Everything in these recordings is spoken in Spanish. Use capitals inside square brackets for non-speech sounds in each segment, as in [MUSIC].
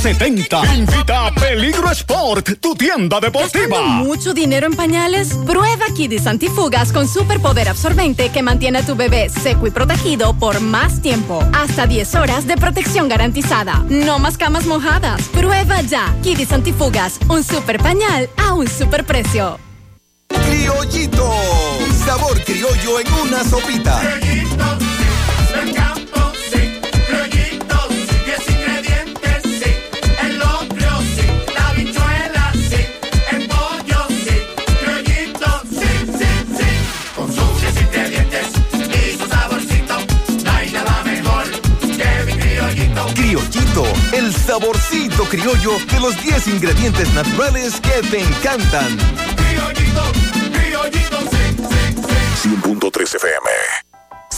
70. Invita a Peligro Sport, tu tienda deportiva. mucho dinero en pañales? Prueba Kidis Antifugas con superpoder absorbente que mantiene a tu bebé seco y protegido por más tiempo. Hasta 10 horas de protección garantizada. No más camas mojadas. Prueba ya. Kidis Antifugas, un super pañal a un super precio. Criollito. Sabor criollo en una sopita. Criollito, el saborcito criollo de los 10 ingredientes naturales que te encantan. Criollito, criollito, sí, 100.3 FM.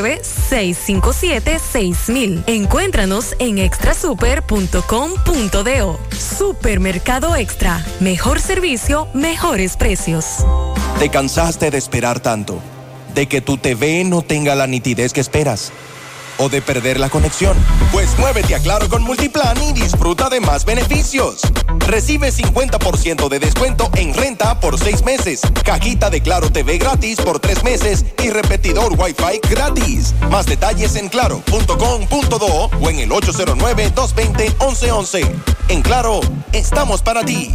657-6000. Encuéntranos en extrasuper.com.do. Supermercado Extra. Mejor servicio, mejores precios. ¿Te cansaste de esperar tanto? ¿De que tu TV no tenga la nitidez que esperas? O de perder la conexión? Pues muévete a Claro con Multiplan y disfruta de más beneficios. Recibe 50% de descuento en renta por seis meses, cajita de Claro TV gratis por tres meses y repetidor Wi-Fi gratis. Más detalles en claro.com.do o en el 809-220-1111. En Claro, estamos para ti.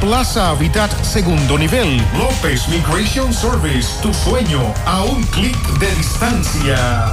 Plaza Habitat segundo nivel. López Migration Service, tu sueño a un clic de distancia.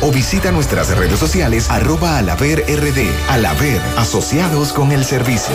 o visita nuestras redes sociales arroba alaver rd. Alaver, asociados con el servicio.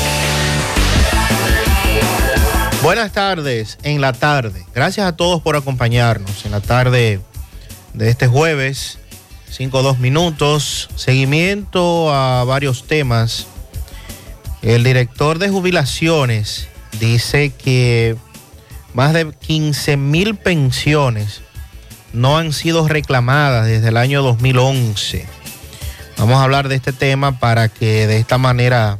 Buenas tardes en la tarde. Gracias a todos por acompañarnos en la tarde de este jueves. 5 dos minutos. Seguimiento a varios temas. El director de jubilaciones dice que más de 15 mil pensiones no han sido reclamadas desde el año 2011. Vamos a hablar de este tema para que de esta manera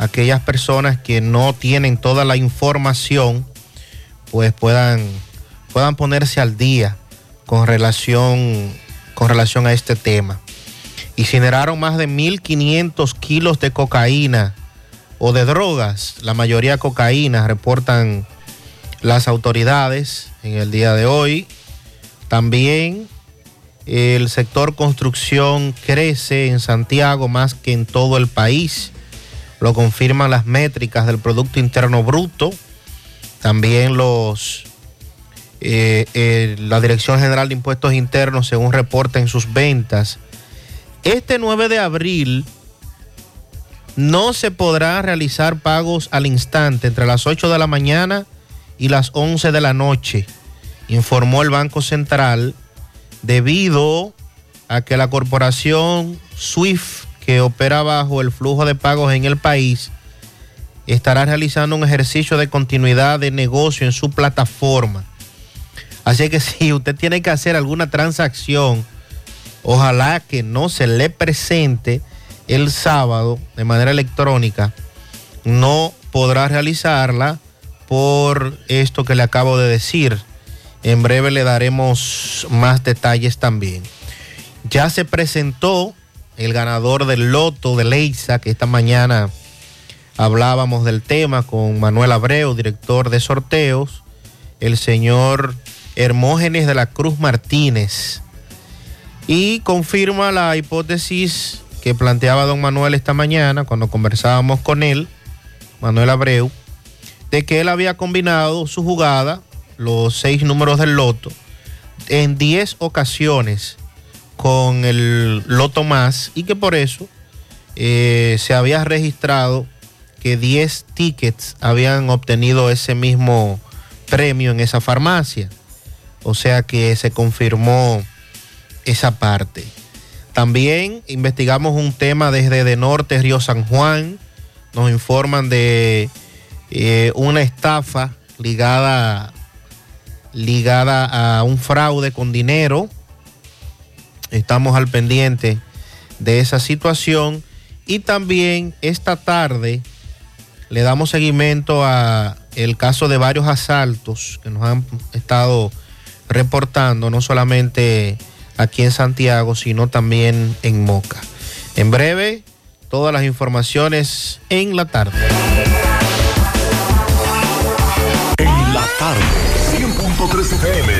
aquellas personas que no tienen toda la información, pues puedan, puedan ponerse al día con relación, con relación a este tema. Incineraron más de 1.500 kilos de cocaína o de drogas, la mayoría cocaína, reportan las autoridades en el día de hoy. También el sector construcción crece en Santiago más que en todo el país lo confirman las métricas del Producto Interno Bruto, también los, eh, la Dirección General de Impuestos Internos, según reporta en sus ventas. Este 9 de abril no se podrá realizar pagos al instante entre las 8 de la mañana y las 11 de la noche, informó el Banco Central, debido a que la corporación SWIFT que opera bajo el flujo de pagos en el país estará realizando un ejercicio de continuidad de negocio en su plataforma. Así que [LAUGHS] si usted tiene que hacer alguna transacción, ojalá que no se le presente el sábado de manera electrónica, no podrá realizarla por esto que le acabo de decir. En breve le daremos más detalles también. Ya se presentó el ganador del loto de Leisa, que esta mañana hablábamos del tema con Manuel Abreu, director de sorteos, el señor Hermógenes de la Cruz Martínez, y confirma la hipótesis que planteaba don Manuel esta mañana cuando conversábamos con él, Manuel Abreu, de que él había combinado su jugada, los seis números del loto, en diez ocasiones con el Loto Más y que por eso eh, se había registrado que 10 tickets habían obtenido ese mismo premio en esa farmacia. O sea que se confirmó esa parte. También investigamos un tema desde de norte, Río San Juan. Nos informan de eh, una estafa ligada, ligada a un fraude con dinero Estamos al pendiente de esa situación y también esta tarde le damos seguimiento a el caso de varios asaltos que nos han estado reportando, no solamente aquí en Santiago, sino también en Moca. En breve, todas las informaciones en la tarde. En la tarde, 100.3 FM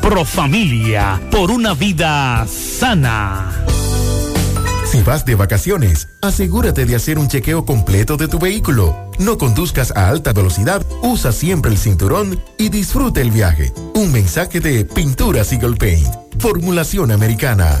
Profamilia, por una vida sana. Si vas de vacaciones, asegúrate de hacer un chequeo completo de tu vehículo No conduzcas a alta velocidad, usa siempre el cinturón y disfrute el viaje. Un mensaje de Pinturas Eagle Paint. Formulación americana.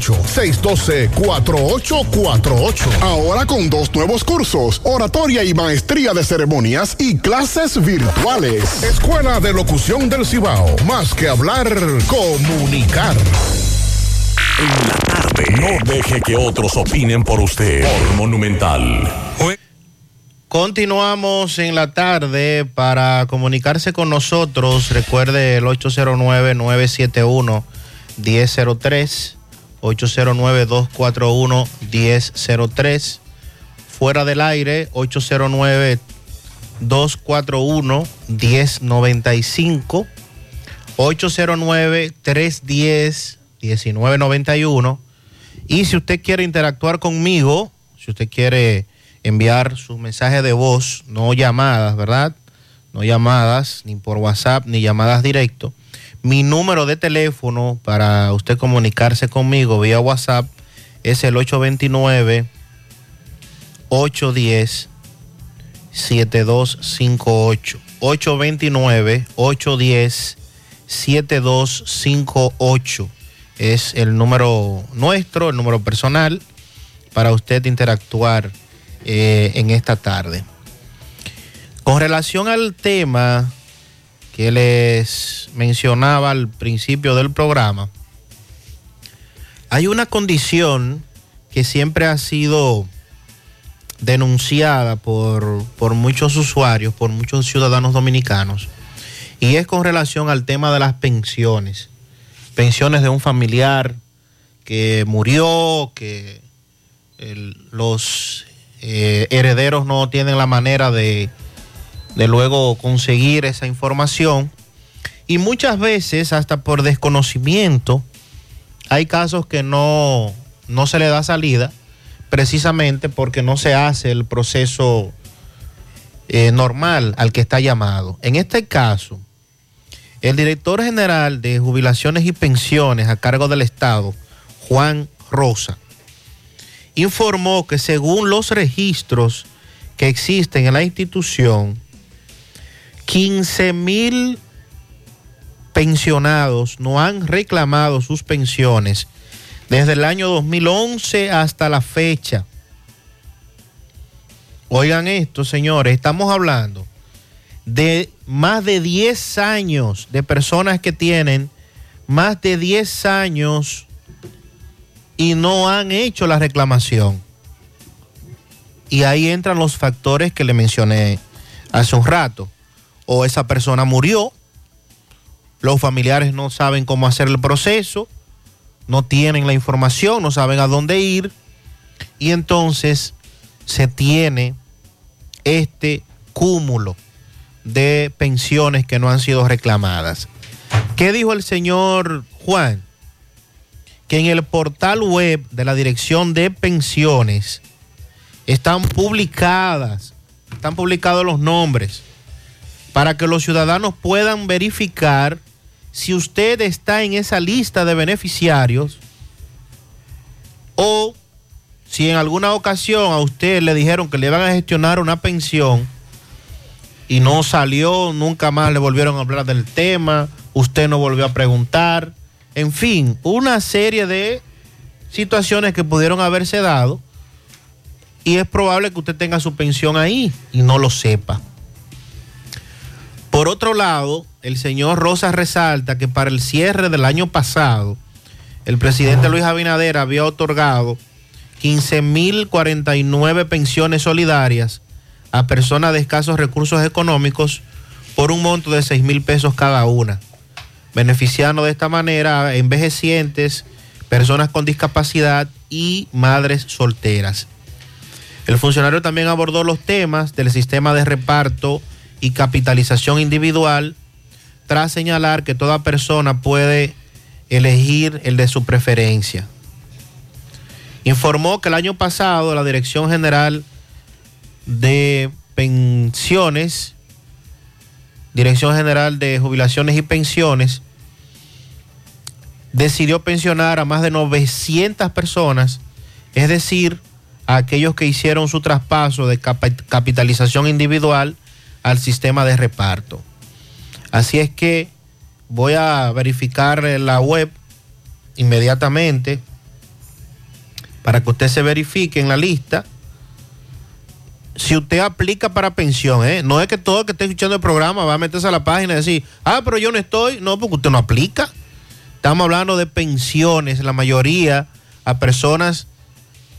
612-4848. Ahora con dos nuevos cursos, oratoria y maestría de ceremonias y clases virtuales. Escuela de Locución del Cibao. Más que hablar, comunicar. En la tarde. No deje que otros opinen por usted. Por Monumental. Continuamos en la tarde para comunicarse con nosotros. Recuerde el 809 971 1003 809-241-1003. Fuera del aire, 809-241-1095. 809-310-1991. Y si usted quiere interactuar conmigo, si usted quiere enviar sus mensajes de voz, no llamadas, ¿verdad? No llamadas, ni por WhatsApp, ni llamadas directo mi número de teléfono para usted comunicarse conmigo vía WhatsApp es el 829 810 7258 829 810 7258 es el número nuestro, el número personal para usted interactuar eh, en esta tarde. Con relación al tema que les mencionaba al principio del programa, hay una condición que siempre ha sido denunciada por, muchos usuarios, por muchos ciudadanos dominicanos, y es con relación al tema de las pensiones. Pensiones de un familiar que murió, que el- los eh, herederos no tienen la manera de, de luego conseguir esa información. Y muchas veces, hasta por desconocimiento, hay casos que no, no se le da salida, precisamente porque no se hace el proceso eh, normal al que está llamado. En este caso, el director general de jubilaciones y pensiones a cargo del Estado, Juan Rosa, informó que según los registros que existen en la institución, 15 mil pensionados no han reclamado sus pensiones desde el año 2011 hasta la fecha. Oigan esto, señores, estamos hablando de más de 10 años de personas que tienen más de 10 años y no han hecho la reclamación. Y ahí entran los factores que le mencioné hace un rato. O esa persona murió, los familiares no saben cómo hacer el proceso, no tienen la información, no saben a dónde ir, y entonces se tiene este cúmulo de pensiones que no han sido reclamadas. ¿Qué dijo el señor Juan? Que en el portal web de la Dirección de Pensiones están publicadas, están publicados los nombres para que los ciudadanos puedan verificar si usted está en esa lista de beneficiarios o si en alguna ocasión a usted le dijeron que le iban a gestionar una pensión y no salió, nunca más le volvieron a hablar del tema, usted no volvió a preguntar, en fin, una serie de situaciones que pudieron haberse dado y es probable que usted tenga su pensión ahí y no lo sepa. Por otro lado, el señor Rosa resalta que para el cierre del año pasado, el presidente Luis Abinader había otorgado 15.049 pensiones solidarias a personas de escasos recursos económicos por un monto de 6 mil pesos cada una, beneficiando de esta manera a envejecientes, personas con discapacidad y madres solteras. El funcionario también abordó los temas del sistema de reparto y capitalización individual, tras señalar que toda persona puede elegir el de su preferencia. Informó que el año pasado la Dirección General de Pensiones, Dirección General de Jubilaciones y Pensiones, decidió pensionar a más de 900 personas, es decir, a aquellos que hicieron su traspaso de capitalización individual al sistema de reparto. Así es que voy a verificar la web inmediatamente para que usted se verifique en la lista. Si usted aplica para pensión, ¿eh? no es que todo el que esté escuchando el programa va a meterse a la página y decir, ah, pero yo no estoy. No, porque usted no aplica. Estamos hablando de pensiones, la mayoría a personas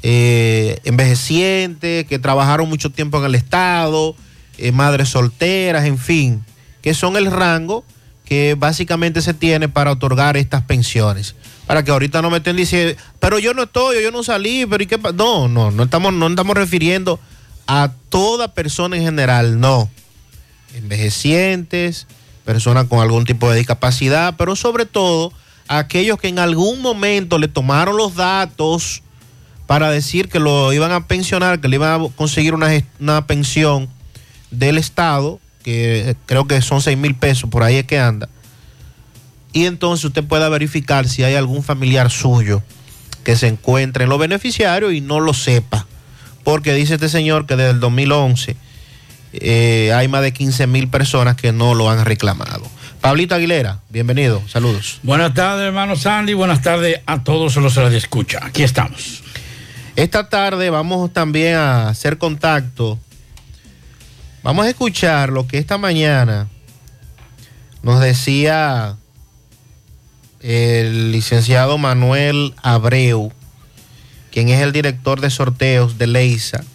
eh, envejecientes, que trabajaron mucho tiempo en el Estado, eh, madres solteras, en fin, que son el rango que básicamente se tiene para otorgar estas pensiones. Para que ahorita no me estén diciendo, pero yo no estoy, yo no salí, pero ¿y qué pa-?" No, no, no estamos, no estamos refiriendo a toda persona en general, no. Envejecientes, personas con algún tipo de discapacidad, pero sobre todo aquellos que en algún momento le tomaron los datos para decir que lo iban a pensionar, que le iban a conseguir una, una pensión del Estado, que creo que son 6 mil pesos, por ahí es que anda. Y entonces usted pueda verificar si hay algún familiar suyo que se encuentre en los beneficiarios y no lo sepa. Porque dice este señor que desde el 2011 eh, hay más de 15 mil personas que no lo han reclamado. Pablito Aguilera, bienvenido, saludos. Buenas tardes, hermano Sandy. Buenas tardes a todos los que escucha. Aquí estamos. Esta tarde vamos también a hacer contacto. Vamos a escuchar lo que esta mañana nos decía el licenciado Manuel Abreu, quien es el director de sorteos de Leisa,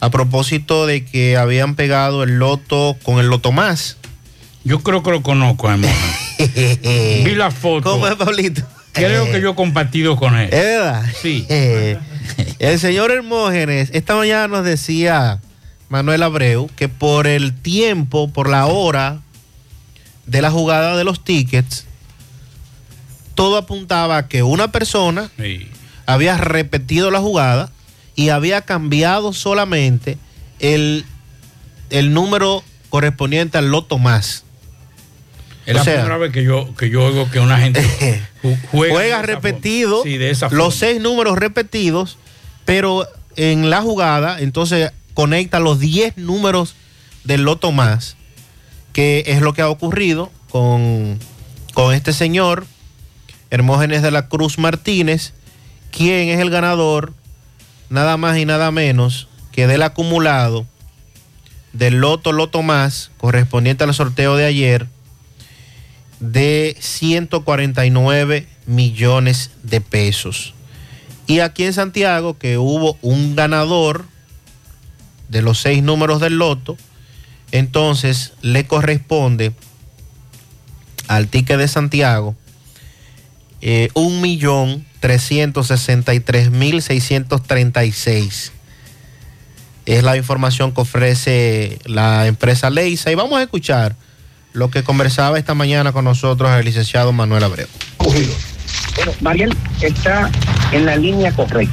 a propósito de que habían pegado el loto con el loto más Yo creo que lo conozco, Hermógenes. [LAUGHS] Vi la foto. ¿Cómo es, Pablito? Creo que yo he compartido con él. ¿Es verdad? Sí. [LAUGHS] el señor Hermógenes, esta mañana nos decía Manuel Abreu que por el tiempo, por la hora de la jugada de los tickets, todo apuntaba a que una persona Sí. había repetido la jugada y había cambiado solamente el, el número correspondiente al loto más. Es O la sea, primera vez que yo, que yo oigo que una gente [LAUGHS] ju- juega, juega repetido. Sí, los seis números repetidos, pero en la jugada, entonces conecta los 10 números del loto más, que es lo que ha ocurrido con, con este señor, Hermógenes de la Cruz Martínez, quien es el ganador, nada más y nada menos que del acumulado del loto loto más, correspondiente al sorteo de ayer, de 149 millones de pesos. Y aquí en Santiago, que hubo un ganador de los seis números del loto, entonces le corresponde al ticket de Santiago eh, un millón trescientos sesenta y tres mil seiscientos treinta y seis. Es la información que ofrece la empresa Leisa. Y vamos a escuchar lo que conversaba esta mañana con nosotros el licenciado Manuel Abreu. Bueno, Mariel está en la línea correcta.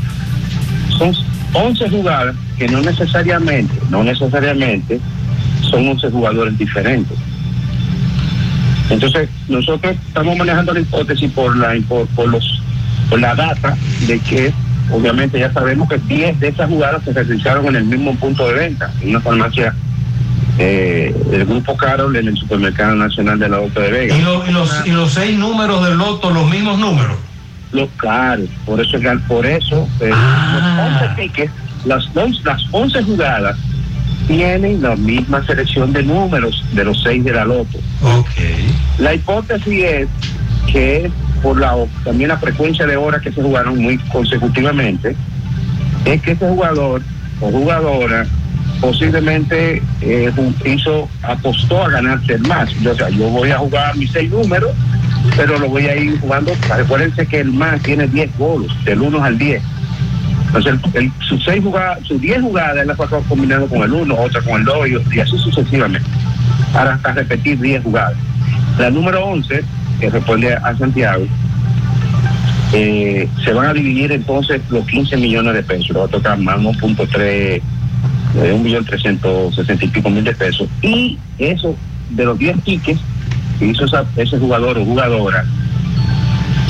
11 jugadas que no necesariamente, no necesariamente son 11 jugadores diferentes. Entonces, nosotros estamos manejando la hipótesis por la por, los por la data de que obviamente ya sabemos que 10 de esas jugadas se realizaron en el mismo punto de venta, en una farmacia eh, del Grupo Carol en el Supermercado Nacional de la Auto de Vega. ¿Y, lo- y los, y los seis números del loto, los mismos números? Los claro, por eso, por eso eh, Ah. los 11 tickets, las, las 11 jugadas tienen la misma selección de números de los seis de la loto. La hipótesis es que por la también la frecuencia de horas que se jugaron muy consecutivamente, es que ese jugador o jugadora posiblemente eh, hizo, apostó a ganarse el más. O sea, yo voy a jugar mis seis números, pero lo voy a ir jugando. Recuérdense que el más tiene 10 goles, del 1 al 10. Entonces, el, el- sus seis jugadas, sus 10 jugadas, él las va combinando con el 1, otra con el 2 y, y así sucesivamente, para hasta repetir 10 jugadas. La número 11, que responde a Santiago, eh, se van a dividir entonces los 15 millones de pesos, va a tocar más 1.3, eh, 1.360 y pico mil de pesos. Y eso, de los 10 tickets que hizo esa- ese jugador o jugadora,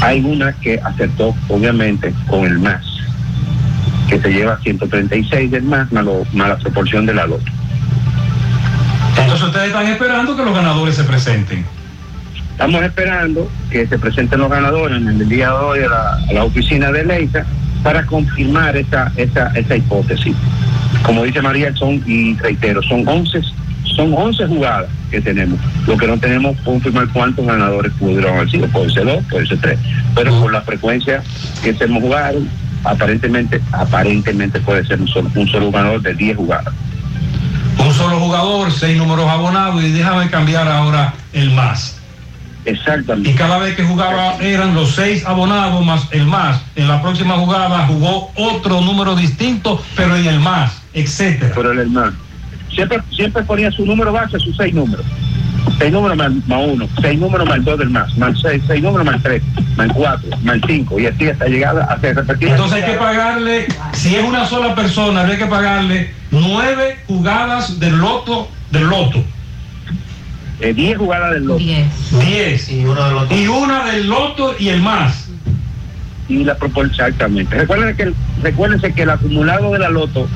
hay una que acertó, obviamente, con el más, que se lleva 136 del más, más, lo- más la proporción de la loto. Entonces ustedes están esperando que los ganadores se presenten. Estamos esperando que se presenten los ganadores en el día de hoy a la, a la oficina de Leisa para confirmar esa, esa, esa hipótesis. Como dice María, son, y reitero, son 11, son 11 jugadas que tenemos. Lo que no tenemos confirmar cuántos ganadores pudieron haber sido. Puede ser dos, puede ser tres. Pero por la frecuencia que se hemos jugado, aparentemente, aparentemente puede ser un solo, un solo ganador de 10 jugadas. Un solo jugador, seis números abonados y déjame cambiar ahora el más. Exactamente. Y cada vez que jugaba eran los seis abonados más el más. En la próxima jugada jugó otro número distinto, pero en el más, etcétera. Pero en el más. Siempre, siempre ponía su número base, sus seis números. Seis números más, más uno, seis números más dos del más, más seis, seis números más tres, más cuatro, más cinco, y así hasta llegar a hacer repetir. Entonces hay que pagarle, si es una sola persona, habría que pagarle nueve jugadas del loto, del loto. Eh, diez jugadas del loto. Diez. Y una del loto. y el más. Y la proporción, exactamente. Recuerden que, recuérdense que el acumulado de la loto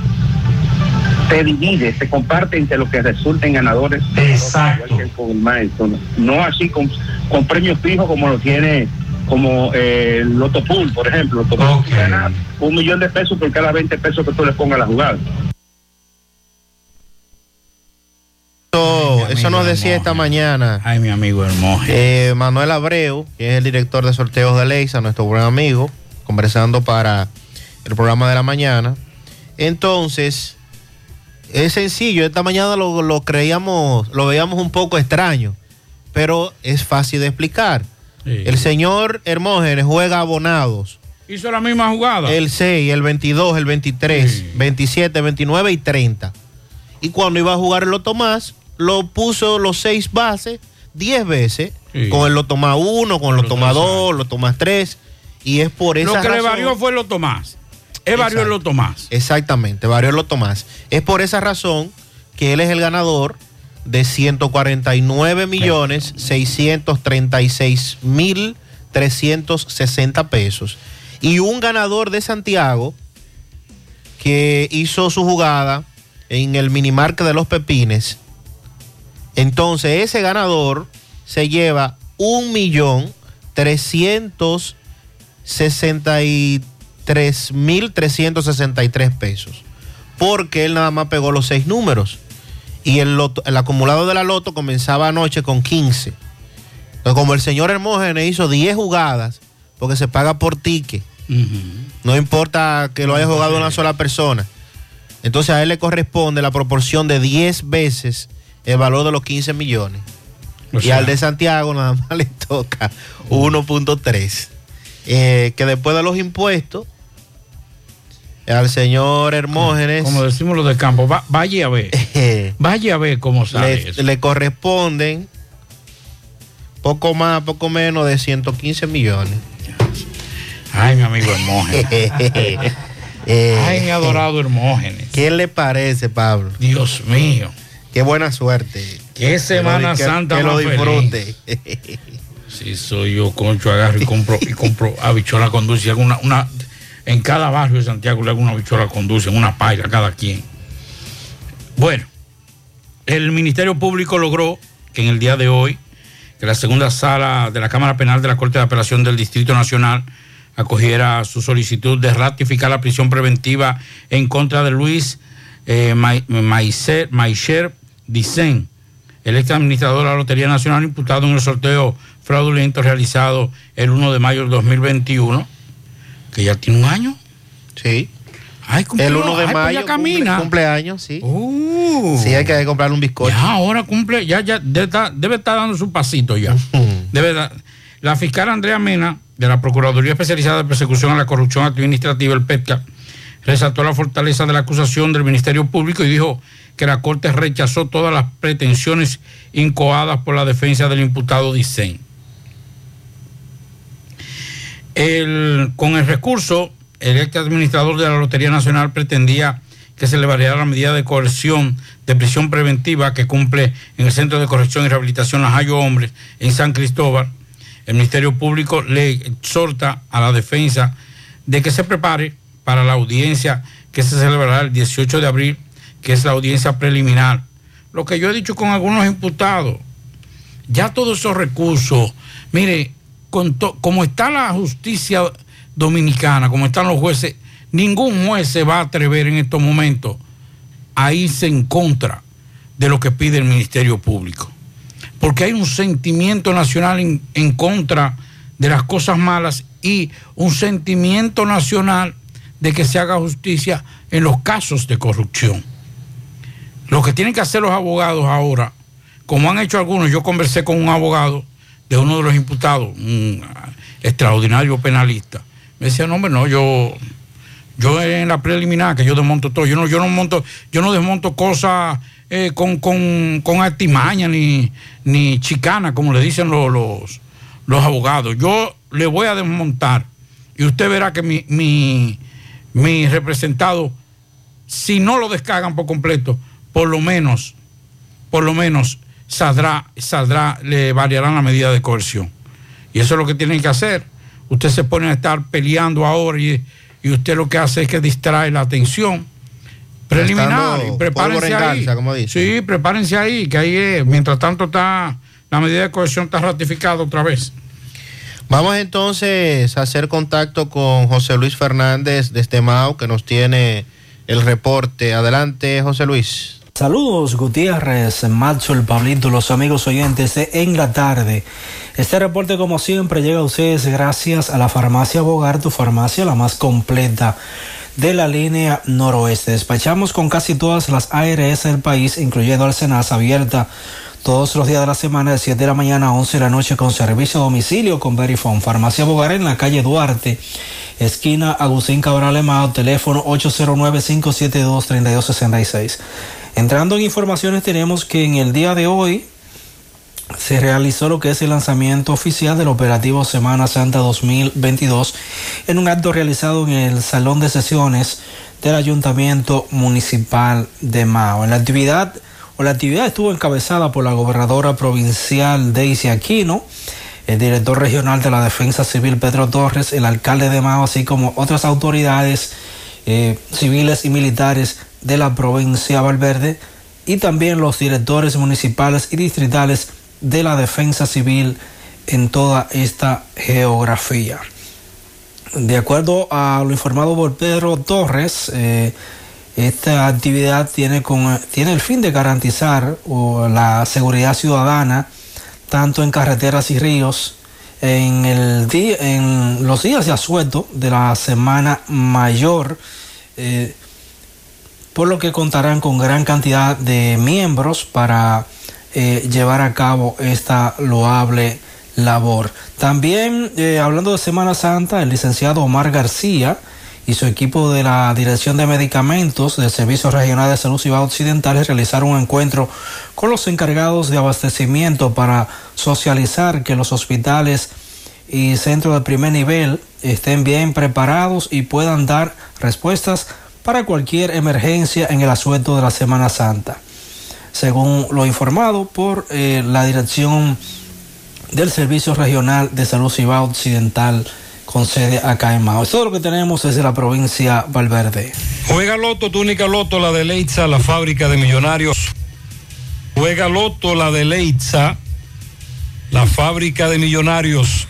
se divide, se comparte entre los que resulten ganadores. Exacto. Con el maestro, ¿no? No así con, con premios fijos como lo tiene como eh, el Loto Pool, por ejemplo. Loto Pool gana un millón de pesos por cada 20 pesos que tú le pongas a la jugada. Eso, eso nos decía esta mañana. Ay, mi amigo Hermógenes. eh, Manuel Abreu, que es el director de sorteos de Leisa, nuestro buen amigo, conversando para el programa de la mañana. Entonces, es sencillo, esta mañana lo, lo creíamos, lo veíamos un poco extraño, pero es fácil de explicar. El señor Hermógenes juega abonados. Hizo la misma jugada. El 6, el 22, el 23, 27, 29 y 30. Y cuando iba a jugar el Loto Más, lo puso los seis bases 10 veces, con el Loto Más 1, con el Loto Más 2, Loto Más 3. Y es por esa Lo que razón. le varió fue el Loto Más. Es varió el Loto Más. Exactamente, varió el Loto Más. Es por esa razón que él es el ganador de 149 millones 636 mil 360 pesos. Y un ganador de Santiago que hizo su jugada en el minimarque de los Pepines. Entonces ese ganador se lleva un millón 363 mil 363 pesos. Porque él nada más pegó los seis números. Y el, loto- el acumulado de la loto comenzaba anoche con 15. Entonces, como el señor Hermógenes hizo 10 jugadas, porque se paga por ticket, no importa que lo haya jugado una sola persona. Entonces a él le corresponde la proporción de 10 veces el valor de los 15 millones. O y al de Santiago nada más [LAUGHS] le toca 1.3. Eh, que después de los impuestos, al señor Hermógenes Como decimos los de campo, va- vaya a ver. vaya a ver cómo sale le, eso. le corresponden poco más, poco menos de 115 millones. Ay, mi amigo Hermógenes. [LAUGHS] Ay, mi adorado Hermógenes. ¿Qué le parece, Pablo? Dios mío. Qué buena suerte. Qué Semana Que lo- que- Santa Que lo disfrute. [LAUGHS] Si soy yo, concho, agarro y compro, y compro [LAUGHS] habichuela con dulce. Hago una, una- en cada barrio de Santiago le hago una habichuela con dulce, en una paila cada quien. Bueno, el Ministerio Público logró que en el día de hoy, que la segunda sala de la Cámara Penal de la Corte de Apelación del Distrito Nacional acogiera su solicitud de ratificar la prisión preventiva en contra de Luis eh, Maicher Dicen, el ex administrador de la Lotería Nacional imputado en el sorteo fraudulento realizado el 1 de mayo del 2021, que ya tiene un año. Sí. Ay, cumplió. El 1 de Ay, pues mayo ya camina. Cumple, cumpleaños, sí. Uh. sí, hay que comprarle un bizcocho. Ya ahora cumple, ya, ya debe estar, debe estar dando su pasito ya. Debe La fiscal Andrea Mena, de la Procuraduría Especializada de Persecución a la Corrupción Administrativa, el PETCA, resaltó la fortaleza de la acusación del Ministerio Público y dijo que la Corte rechazó todas las pretensiones incoadas por la defensa del imputado Dicen. Con el recurso, el ex administrador de la Lotería Nacional pretendía que se le variara la medida de coerción de prisión preventiva que cumple en el Centro de Corrección y Rehabilitación Lajayo Hombres en San Cristóbal. El Ministerio Público le exhorta a la defensa de que se prepare para la audiencia que se celebrará el 18 de abril, que es la audiencia preliminar. Lo que yo he dicho con algunos imputados, ya todos esos recursos, mire, como está la justicia dominicana, como están los jueces, ningún juez se va a atrever en estos momentos a irse en contra de lo que pide el Ministerio Público. Porque hay un sentimiento nacional en contra de las cosas malas y un sentimiento nacional de que se haga justicia en los casos de corrupción. Lo que tienen que hacer los abogados ahora, como han hecho algunos, yo conversé con un abogado de uno de los imputados, un ah, extraordinario penalista. Me decía, no, hombre, no, yo, yo en la preliminar, que yo desmonto todo, yo no, yo no monto, yo no desmonto cosas eh, con, con, con artimaña ni, ni chicana, como le dicen los, los, los abogados. Yo le voy a desmontar y usted verá que mi, mi, mi representado, si no lo descargan por completo, por lo menos, por lo menos saldrá, saldrá, le variarán la medida de coerción. Y eso es lo que tienen que hacer. Usted se pone a estar peleando ahora y, y usted lo que hace es que distrae la atención preliminar. Y prepárense ahí. como. Sí, prepárense ahí, que ahí es. Mientras tanto está la medida de coerción está ratificada otra vez. Vamos entonces a hacer contacto con José Luis Fernández desde Mao, que nos tiene el reporte. Adelante, José Luis. Saludos Gutiérrez, Macho, el Pablito, los amigos oyentes de En la Tarde. Este reporte como siempre llega a ustedes gracias a la farmacia Bogar, tu farmacia la más completa de la línea noroeste. Despachamos con casi todas las ARS del país, incluyendo Alcenas abierta todos los días de la semana de 7 de la mañana a 11 de la noche con servicio a domicilio con Verifone. Farmacia Bogar en la calle Duarte, esquina Agustín Cabral Emao, teléfono 809-572-3266. Entrando en informaciones tenemos que en el día de hoy se realizó lo que es el lanzamiento oficial del operativo Semana Santa 2022 en un acto realizado en el Salón de Sesiones del Ayuntamiento Municipal de Mao. En la actividad, o la actividad estuvo encabezada por la gobernadora provincial Daisy Aquino, el director regional de la Defensa Civil Pedro Torres, el alcalde de Mao, así como otras autoridades eh, civiles y militares de la provincia de Valverde y también los directores municipales y distritales de la defensa civil en toda esta geografía. De acuerdo a lo informado por Pedro Torres, eh, esta actividad tiene, con, tiene el fin de garantizar la seguridad ciudadana tanto en carreteras y ríos en, el día, en los días de asueto de la Semana Mayor, eh, por lo que contarán con gran cantidad de miembros para eh, llevar a cabo esta loable labor. También, eh, hablando de Semana Santa, el licenciado Omar García y su equipo de la Dirección de Medicamentos del Servicio Regional de Salud Ciudad Occidental realizaron un encuentro con los encargados de abastecimiento para socializar que los hospitales y centros de primer nivel estén bien preparados y puedan dar respuestas para cualquier emergencia en el asueto de la Semana Santa según lo informado por eh, la dirección del Servicio Regional de Salud Cibao Occidental con sede acá en Mao. Todo lo que tenemos es de la provincia Valverde. Juega Loto, túnica Loto, la de Leitza, la fábrica de millonarios. Juega Loto, la de Leitza, la fábrica de millonarios.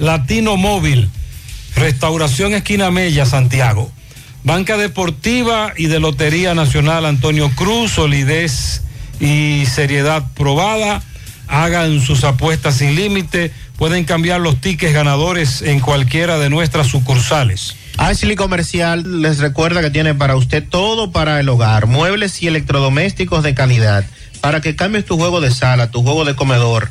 Latino Móvil. Restauración Esquina Mella, Santiago. Banca Deportiva y de Lotería Nacional Antonio Cruz, solidez y seriedad probada. Hagan sus apuestas sin límite. Pueden cambiar los tickets ganadores en cualquiera de nuestras sucursales. Ashley Comercial les recuerda que tiene para usted todo para el hogar, muebles y electrodomésticos de calidad. Para que cambies tu juego de sala, tu juego de comedor,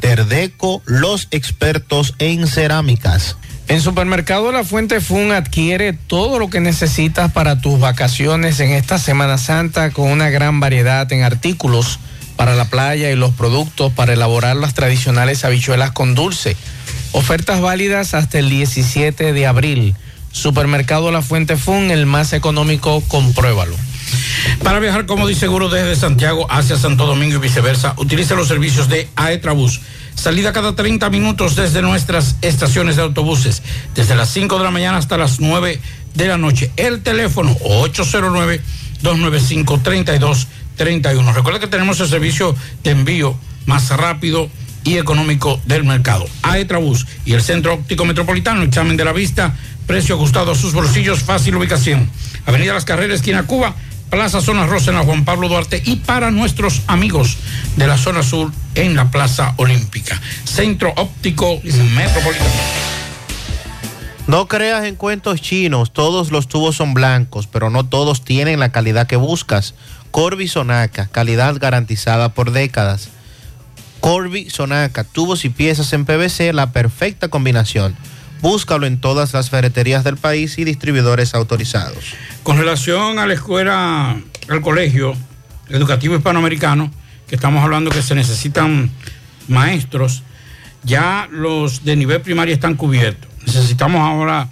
Terdeco, los expertos en cerámicas. En Supermercado La Fuente Fun adquiere todo lo que necesitas para tus vacaciones en esta Semana Santa con una gran variedad en artículos para la playa y los productos para elaborar las tradicionales habichuelas con dulce. Ofertas válidas hasta el 17 de abril. Supermercado La Fuente Fun, el más económico, compruébalo. Para viajar cómodo y seguro desde Santiago hacia Santo Domingo y viceversa, utilice los servicios de Aetrabús Salida cada 30 minutos desde nuestras estaciones de autobuses, desde las 5 de la mañana hasta las 9 de la noche. El teléfono 809-295-3231. Recuerda que tenemos el servicio de envío más rápido y económico del mercado. Aetrabús y el Centro Óptico Metropolitano, examen de la vista, precio ajustado a sus bolsillos, fácil ubicación. Avenida Las Carreras, esquina Cuba Plaza Zona Rosa en la Juan Pablo Duarte y para nuestros amigos de la zona sur en la Plaza Olímpica. Centro Óptico Metropolitano. No creas en cuentos chinos, todos los tubos son blancos, pero no todos tienen la calidad que buscas. Corby Sonaca, calidad garantizada por décadas. Corby Sonaca, tubos y piezas en PVC, la perfecta combinación. Búscalo en todas las ferreterías del país y distribuidores autorizados. Con relación a la escuela, al colegio educativo hispanoamericano, que estamos hablando que se necesitan maestros, ya los de nivel primario están cubiertos. Necesitamos ahora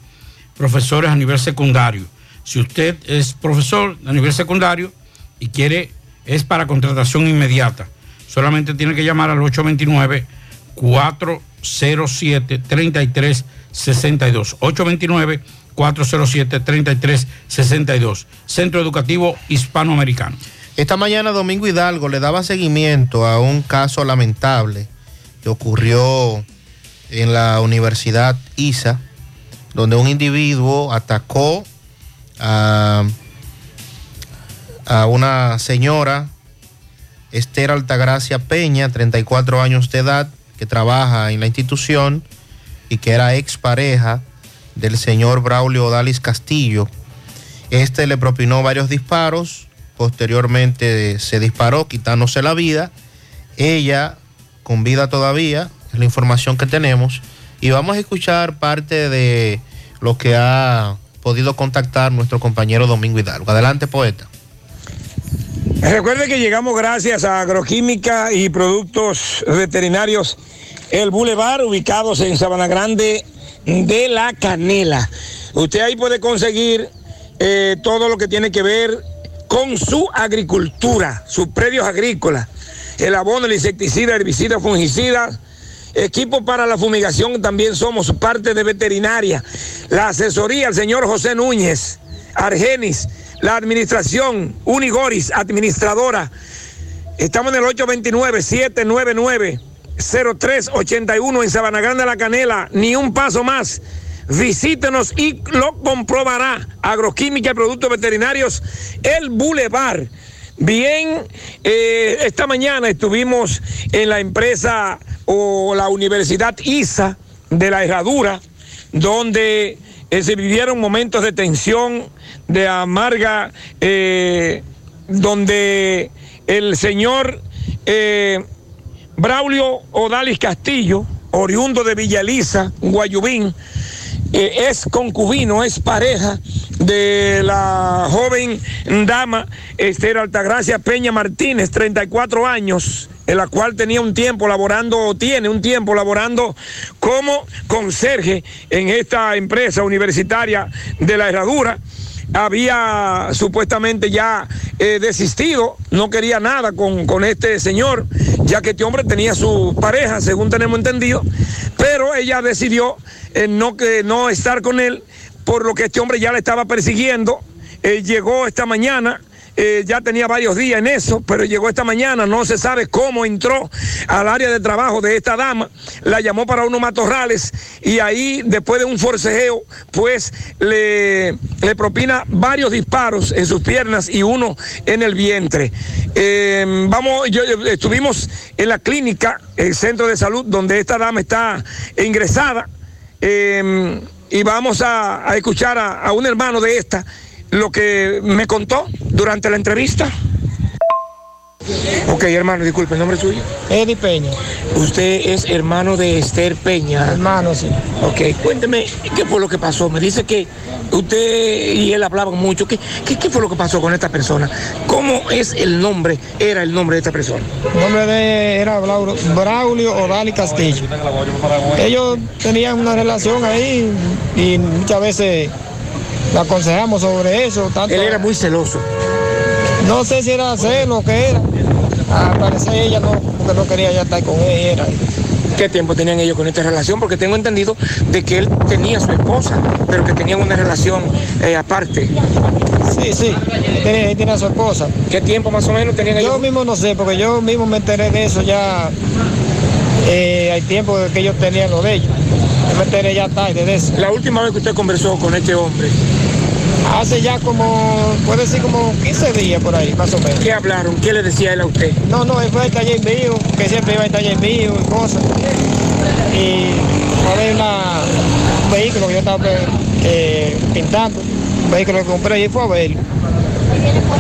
profesores a nivel secundario. Si usted es profesor a nivel secundario y quiere, es para contratación inmediata. Solamente tiene que llamar al 829 407 33 62. 829-407-3362. Centro Educativo Hispanoamericano. Esta mañana Domingo Hidalgo le daba seguimiento a un caso lamentable que ocurrió en la Universidad ISA, donde un individuo atacó a, a una señora, Esther Altagracia Peña, 34 años de edad, que trabaja en la institución y que era expareja del señor Braulio Odalis Castillo. Este le propinó varios disparos, posteriormente se disparó quitándose la vida. Ella, con vida todavía, es la información que tenemos. Y vamos a escuchar parte de lo que ha podido contactar nuestro compañero Domingo Hidalgo. Adelante, poeta. Recuerde que llegamos gracias a Agroquímica y Productos Veterinarios El Boulevard, ubicados en Sabana Grande de la Canela. Usted ahí puede conseguir eh, todo lo que tiene que ver con su agricultura, sus predios agrícolas, el abono, el insecticida, herbicida, fungicida, equipo para la fumigación, también somos parte de veterinaria, la asesoría, el señor José Núñez, Argenis, la administración, Unigoris, administradora. Estamos en el 829-799-0381 en Sabana Grande La Canela, ni un paso más. Visítenos y lo comprobará. Agroquímica y Productos Veterinarios, el Boulevard. Bien, eh, esta mañana estuvimos en la empresa o la Universidad ISA de la Herradura, donde eh, se vivieron momentos de tensión, de amarga, eh, donde el señor eh, Braulio Odalis Castillo, oriundo de Villa Elisa, Guayubín, eh, es concubino, es pareja de la joven dama Esther Altagracia Peña Martínez, 34 años, en la cual tenía un tiempo laborando, o tiene un tiempo laborando como conserje en esta empresa universitaria de la Herradura había supuestamente ya eh, desistido, no quería nada con, con, este señor, ya que este hombre tenía su pareja, según tenemos entendido, pero ella decidió eh, no, que, no estar con él, por lo que este hombre ya le estaba persiguiendo. Eh, llegó esta mañana eh, ya tenía varios días en eso, pero llegó esta mañana, no se sabe cómo entró al área de trabajo de esta dama, la llamó para unos matorrales y ahí, después de un forcejeo, pues le, le propina varios disparos en sus piernas y uno en el vientre. Eh, vamos, yo, estuvimos en la clínica, el centro de salud, donde esta dama está ingresada. Eh, y vamos a, escuchar a un hermano de esta lo que me contó durante la entrevista. Ok, hermano, disculpe, ¿el nombre suyo? Eddie Peña. Usted es hermano de Esther Peña. Hermano, sí. Ok, cuénteme, ¿qué fue lo que pasó? Me dice que usted y él hablaban mucho. ¿Qué, qué, qué fue lo que pasó con esta persona? ¿Cómo es el nombre, era el nombre de esta persona? El nombre de era Braulio Odali Castillo. Ellos tenían una relación ahí y muchas veces la aconsejamos sobre eso. Tanto, Él era muy celoso. No sé si era celo o qué era. Al parecer ella no, porque no quería ya estar con ella. ¿Qué tiempo tenían ellos con esta relación? Porque tengo entendido de que él tenía su esposa, pero que tenían una relación eh, aparte. Sí, sí, él tenía, él a su esposa. ¿Qué tiempo más o menos tenían ellos? Yo mismo no sé, porque yo mismo me enteré de eso ya. Eh, hay tiempo que ellos tenían lo de ellos. Yo me enteré ya tarde de eso. La última vez que usted conversó con este hombre, Hace ya como, puede decir como 15 días por ahí, más o menos. ¿Qué hablaron? ¿Qué le decía él a usted? No, no, él fue al taller mío, que siempre iba al taller mío y cosas. Y ver una, un vehículo que yo estaba eh, pintando, un vehículo que compré y fue a ver.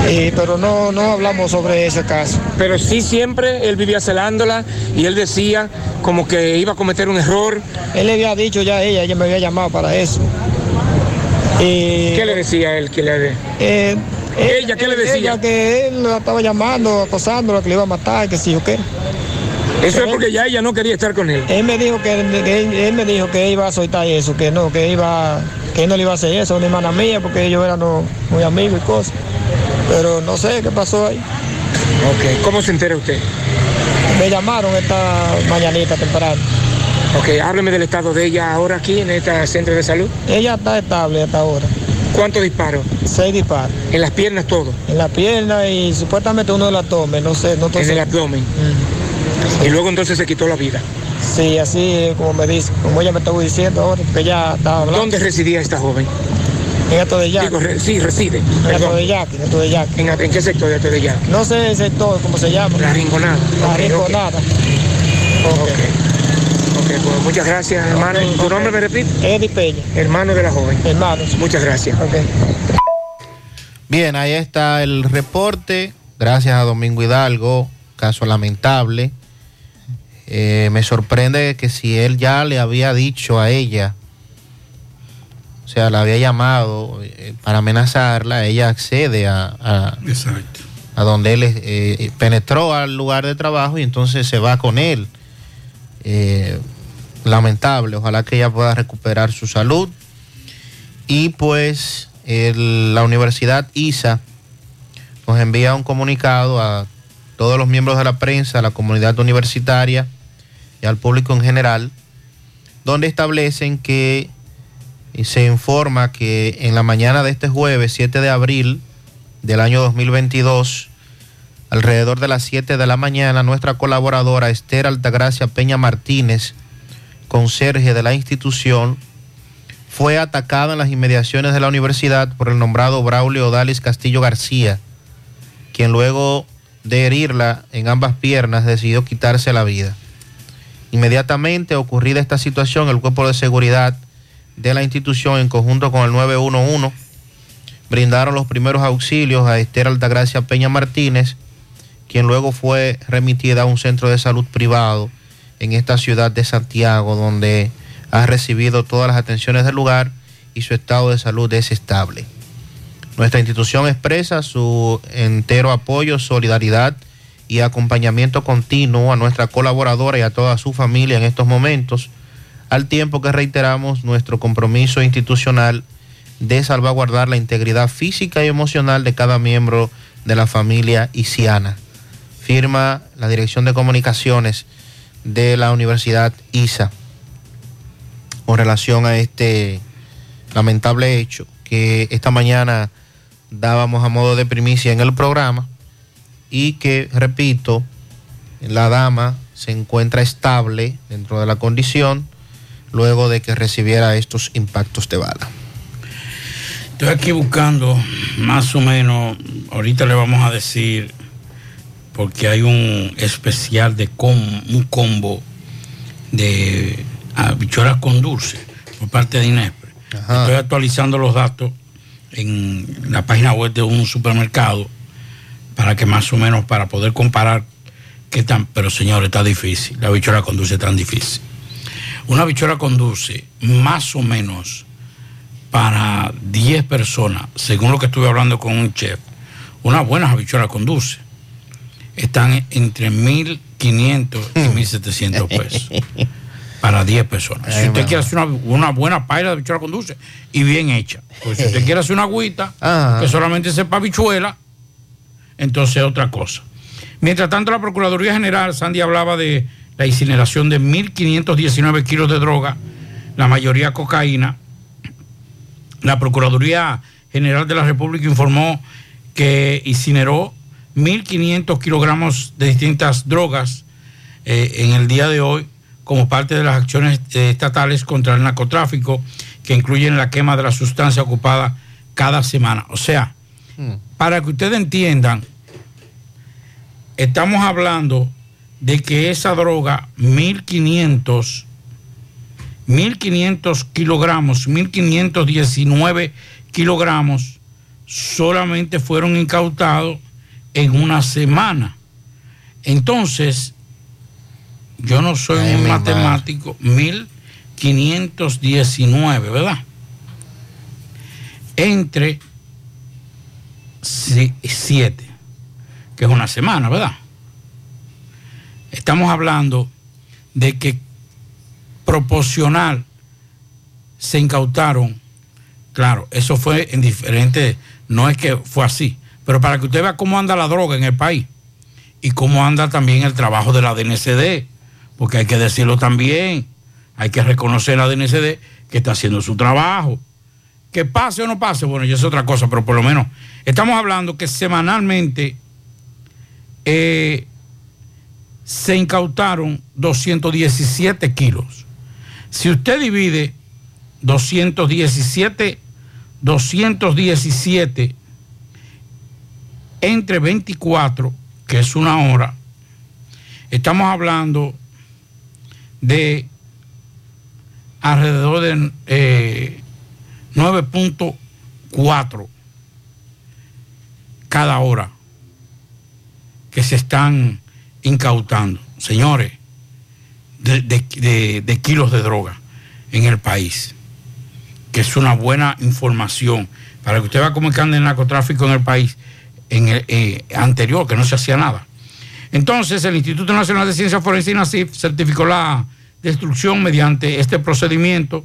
Y, pero no, no hablamos sobre ese caso. Pero sí siempre él vivía celándola y él decía como que iba a cometer un error. Él le había dicho ya a ella, ella me había llamado para eso. Y, ¿Qué le decía él? Que le... eh, ¿Ella qué le decía? Ella que él la estaba llamando, acosándola, que le iba a matar, que sí o qué. Eso es porque ya ella no quería estar con él. Él me dijo que, que él, él me dijo que iba a soltar eso, que no, que iba, que él no le iba a hacer eso, una hermana mía, porque ellos eran no, muy amigos y cosas. Pero no sé qué pasó ahí. Ok, ¿cómo se entera usted? Me llamaron esta mañanita temprano. Ok, hábleme del estado de ella ahora aquí en este centro de salud. Ella está estable hasta ahora. ¿Cuántos disparos? Seis disparos. ¿En las piernas todo? En la pierna y supuestamente uno del abdomen, no sé, no En el abdomen. Y luego entonces se quitó la vida. Sí, así como me dice, como ella me estaba diciendo ahora, que ella estaba hablando. ¿Dónde residía esta joven? En Alto de Yaque. Digo, re- sí, reside. En Perdón. de Yaque, en Alto de Yaque. ¿En, en qué sector de Alto de Yaque? No sé el sector, cómo se llama. La Rinconada. La Ok, ok. Rinconada. Ok. Pues muchas gracias, hermano. ¿Tu nombre me repite? Eddie Peña. Hermano de la joven. Hermanos. Muchas gracias. Bien, ahí está el reporte. Gracias a Domingo Hidalgo. Caso lamentable. Eh, me sorprende que si él ya le había dicho a ella, o sea, la había llamado eh, para amenazarla, ella accede a, a, Exacto. a donde él eh, penetró al lugar de trabajo y entonces se va con él. Eh, lamentable, ojalá que ella pueda recuperar su salud. Y pues la Universidad ISA nos envía un comunicado a todos los miembros de la prensa, a la comunidad universitaria y al público en general, donde establecen que y se informa que en la mañana de este jueves 7 de abril del año 2022, alrededor de las 7 de la mañana, nuestra colaboradora Esther Altagracia Peña Martínez, conserje de la institución, fue atacada en las inmediaciones de la universidad por el nombrado Braulio Odalis Castillo García, quien luego de herirla en ambas piernas decidió quitarse la vida. Inmediatamente ocurrida esta situación, el cuerpo de seguridad de la institución en conjunto con el 911 brindaron los primeros auxilios a Esther Altagracia Peña Martínez, quien luego fue remitida a un centro de salud privado en esta ciudad de Santiago, donde ha recibido todas las atenciones del lugar y su estado de salud es estable. Nuestra institución expresa su entero apoyo, solidaridad y acompañamiento continuo a nuestra colaboradora y a toda su familia en estos momentos, al tiempo que reiteramos nuestro compromiso institucional de salvaguardar la integridad física y emocional de cada miembro de la familia isiana. Firma la Dirección de Comunicaciones de la Universidad ISA con relación a este lamentable hecho que esta mañana dábamos a modo de primicia en el programa y que, repito, la dama se encuentra estable dentro de la condición luego de que recibiera estos impactos de bala. Estoy aquí buscando más o menos, ahorita le vamos a decir, porque hay un especial de com, un combo de habichuelas con dulce por parte de Inespre. Estoy actualizando los datos en la página web de un supermercado para que más o menos para poder comparar qué tan, pero señores, está difícil, la habichuela con dulce es tan difícil. Una habichuela con dulce, más o menos para 10 personas, según lo que estuve hablando con un chef, unas buenas habichuelas con dulce están entre 1.500 y 1.700 pesos para 10 personas. Si usted mamá. quiere hacer una, una buena paella de habichuela con dulce y bien hecha, pues si usted quiere hacer una agüita Ajá. que solamente sepa habichuela, entonces otra cosa. Mientras tanto, la Procuraduría General, Sandy hablaba de la incineración de 1.519 kilos de droga, la mayoría cocaína. La Procuraduría General de la República informó que incineró 1.500 kilogramos de distintas drogas eh, en el día de hoy como parte de las acciones eh, estatales contra el narcotráfico que incluyen la quema de la sustancia ocupada cada semana. O sea, para que ustedes entiendan, estamos hablando de que esa droga, 1500, 1500 kilogramos, 1519 kilogramos, solamente fueron incautados en una semana. Entonces, yo no soy Ay, un matemático, 1519, ¿verdad? Entre 7, que es una semana, ¿verdad? Estamos hablando de que proporcional se incautaron, claro, eso fue en diferentes, no es que fue así, pero para que usted vea cómo anda la droga en el país y cómo anda también el trabajo de la DNCD, porque hay que decirlo también, hay que reconocer a la DNCD que está haciendo su trabajo. Que pase o no pase, bueno, ya es otra cosa, pero por lo menos estamos hablando que semanalmente eh, se incautaron 217 kilos. Si usted divide 217, 217 entre 24, que es una hora, estamos hablando de alrededor de eh, 9.4 cada hora que se están incautando, señores, de, kilos de droga en el país, que es una buena información para que usted cómo es que anda el narcotráfico en el país en el eh, anterior, que no se hacía nada. Entonces, el Instituto Nacional de Ciencias Forenses, INACIF, certificó la destrucción mediante este procedimiento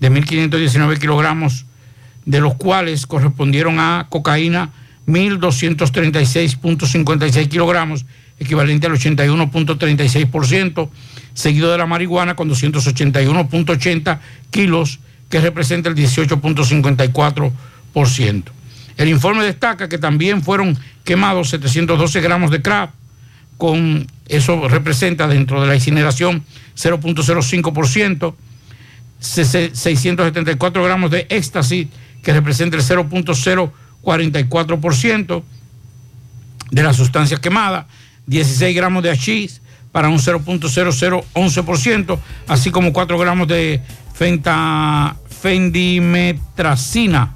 de 1.519 kilogramos, de los cuales correspondieron a cocaína 1.236.56 kilogramos, equivalente al 81.36%, seguido de la marihuana con 281.80 kilos, que representa el 18.54%. El informe destaca que también fueron quemados 712 gramos de crack, con eso representa dentro de la incineración 0.05%, se- se- 674 gramos de éxtasis, que representa el 0.044% de la sustancia quemada, 16 gramos de hachís para un 0.0011%, así como 4 gramos de fenta, fendimetracina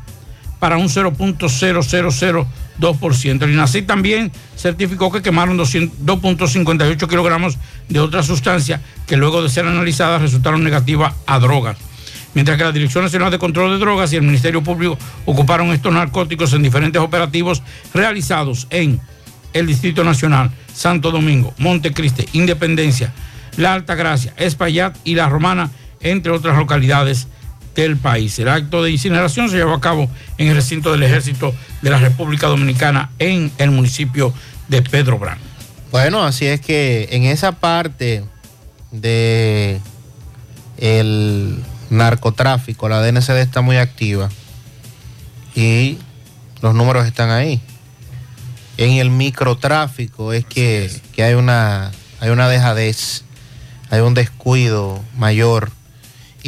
para un 0.0002%. El INACI también certificó que quemaron 200 2.58 kilogramos de otra sustancia que luego de ser analizadas resultaron negativas a drogas. Mientras que la Dirección Nacional de Control de Drogas y el Ministerio Público ocuparon estos narcóticos en diferentes operativos realizados en el Distrito Nacional, Santo Domingo, Montecristi, Independencia, La Alta Gracia, Espaillat y La Romana, entre otras localidades del país. El acto de incineración se llevó a cabo en el recinto del Ejército de la República Dominicana en el municipio de Pedro Brán. Bueno, así es que en esa parte de el narcotráfico, la DNCD está muy activa y los números están ahí. En el microtráfico es que, que hay una hay una dejadez, hay un descuido mayor.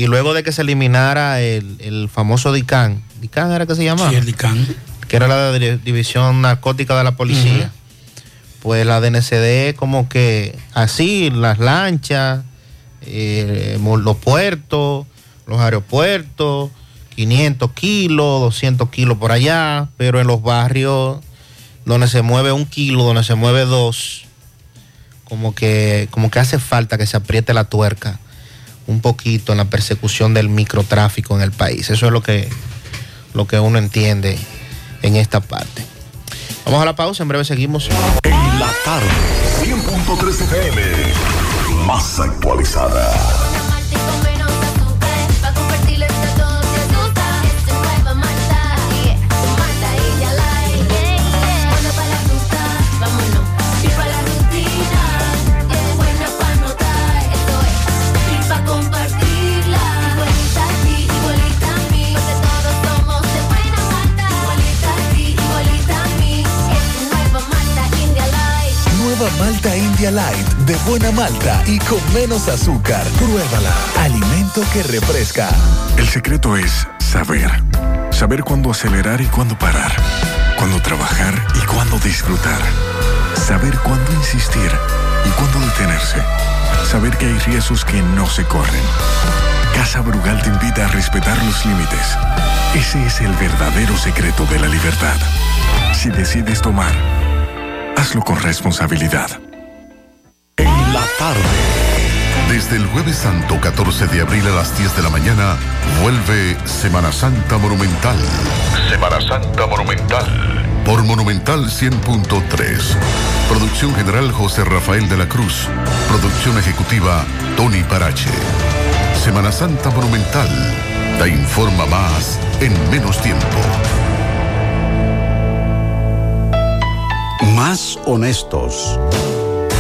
Y luego de que se eliminara el, el famoso DICAN, ¿DICAN era que se llamaba? Sí, el DICAN. Que era la Di- División Narcótica de la Policía. Pues la DNCD como que así, las lanchas, eh, los puertos, los aeropuertos, 500 kilos, 200 kilos por allá, pero en los barrios donde se mueve un kilo, donde se mueve dos, como que, como que hace falta que se apriete la tuerca un poquito en la persecución del microtráfico en el país. Eso es lo que, lo que uno entiende en esta parte. Vamos a la pausa, en breve seguimos. En la tarde, 100.3 FM, más actualizada. Light de buena malta y con menos azúcar. Pruébala. Alimento que refresca. El secreto es saber. Saber cuándo acelerar y cuándo parar. Cuándo trabajar y cuándo disfrutar. Saber cuándo insistir y cuándo detenerse. Saber que hay riesgos que no se corren. Casa Brugal te invita a respetar los límites. Ese es el verdadero secreto de la libertad. Si decides tomar, hazlo con responsabilidad. En la tarde. Desde el jueves santo 14 de abril a las 10 de la mañana, vuelve Semana Santa Monumental. Semana Santa Monumental. Por Monumental 100.3. Producción general José Rafael de la Cruz. Producción ejecutiva Tony Parache. Semana Santa Monumental. Te informa más en menos tiempo. Más honestos.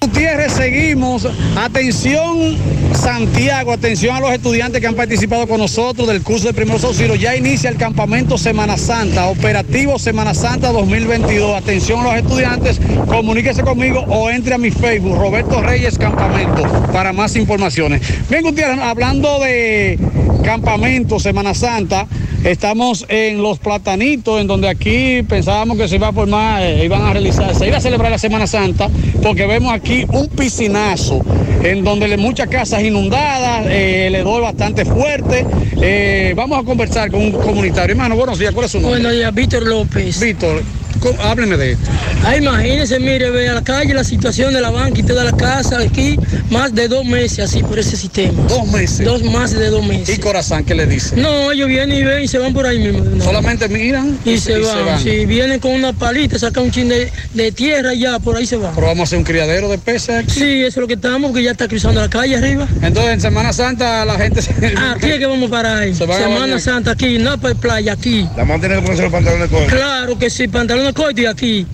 Gutiérrez, seguimos. Atención, Santiago, atención a los estudiantes que han participado con nosotros del curso de primeros auxilios. Ya inicia el campamento Semana Santa, operativo Semana Santa 2022. Atención a los estudiantes, comuníquese conmigo o entre a mi Facebook, Roberto Reyes Campamento, para más informaciones. Bien, Gutiérrez, hablando de campamento Semana Santa. Estamos en Los Platanitos, en donde aquí pensábamos que se iba a formar, eh, iban a realizar, se iba a celebrar la Semana Santa, porque vemos aquí un piscinazo, en donde le- muchas casas inundadas, eh, el hedor bastante fuerte. Eh, vamos a conversar con un comunitario. Hermano, buenos días, ¿cuál es su nombre? Buenos días, Víctor López. Víctor, hábleme de esto. Ah, imagínese, mire, ve a la calle la situación de la banca y toda la casa aquí, más de dos meses así por ese sistema. ¿Dos meses? Dos más de dos meses. ¿Y Corazán qué le dice? No, ellos vienen y ven y se van por ahí mismo. Solamente miran y, se, y van. Sí, vienen con una palita, sacan un chin de, de tierra y ya, por ahí se van. Pero vamos a hacer un criadero de peces aquí. Sí, eso es lo que estamos, porque ya está cruzando la calle arriba. Entonces, en Semana Santa la gente se... Aquí es que vamos para ahí. van a Semana. Santa aquí, no para playa, aquí. La mamá tiene que ponerse los pantalones cortos. Claro que sí, pantalones y aquí.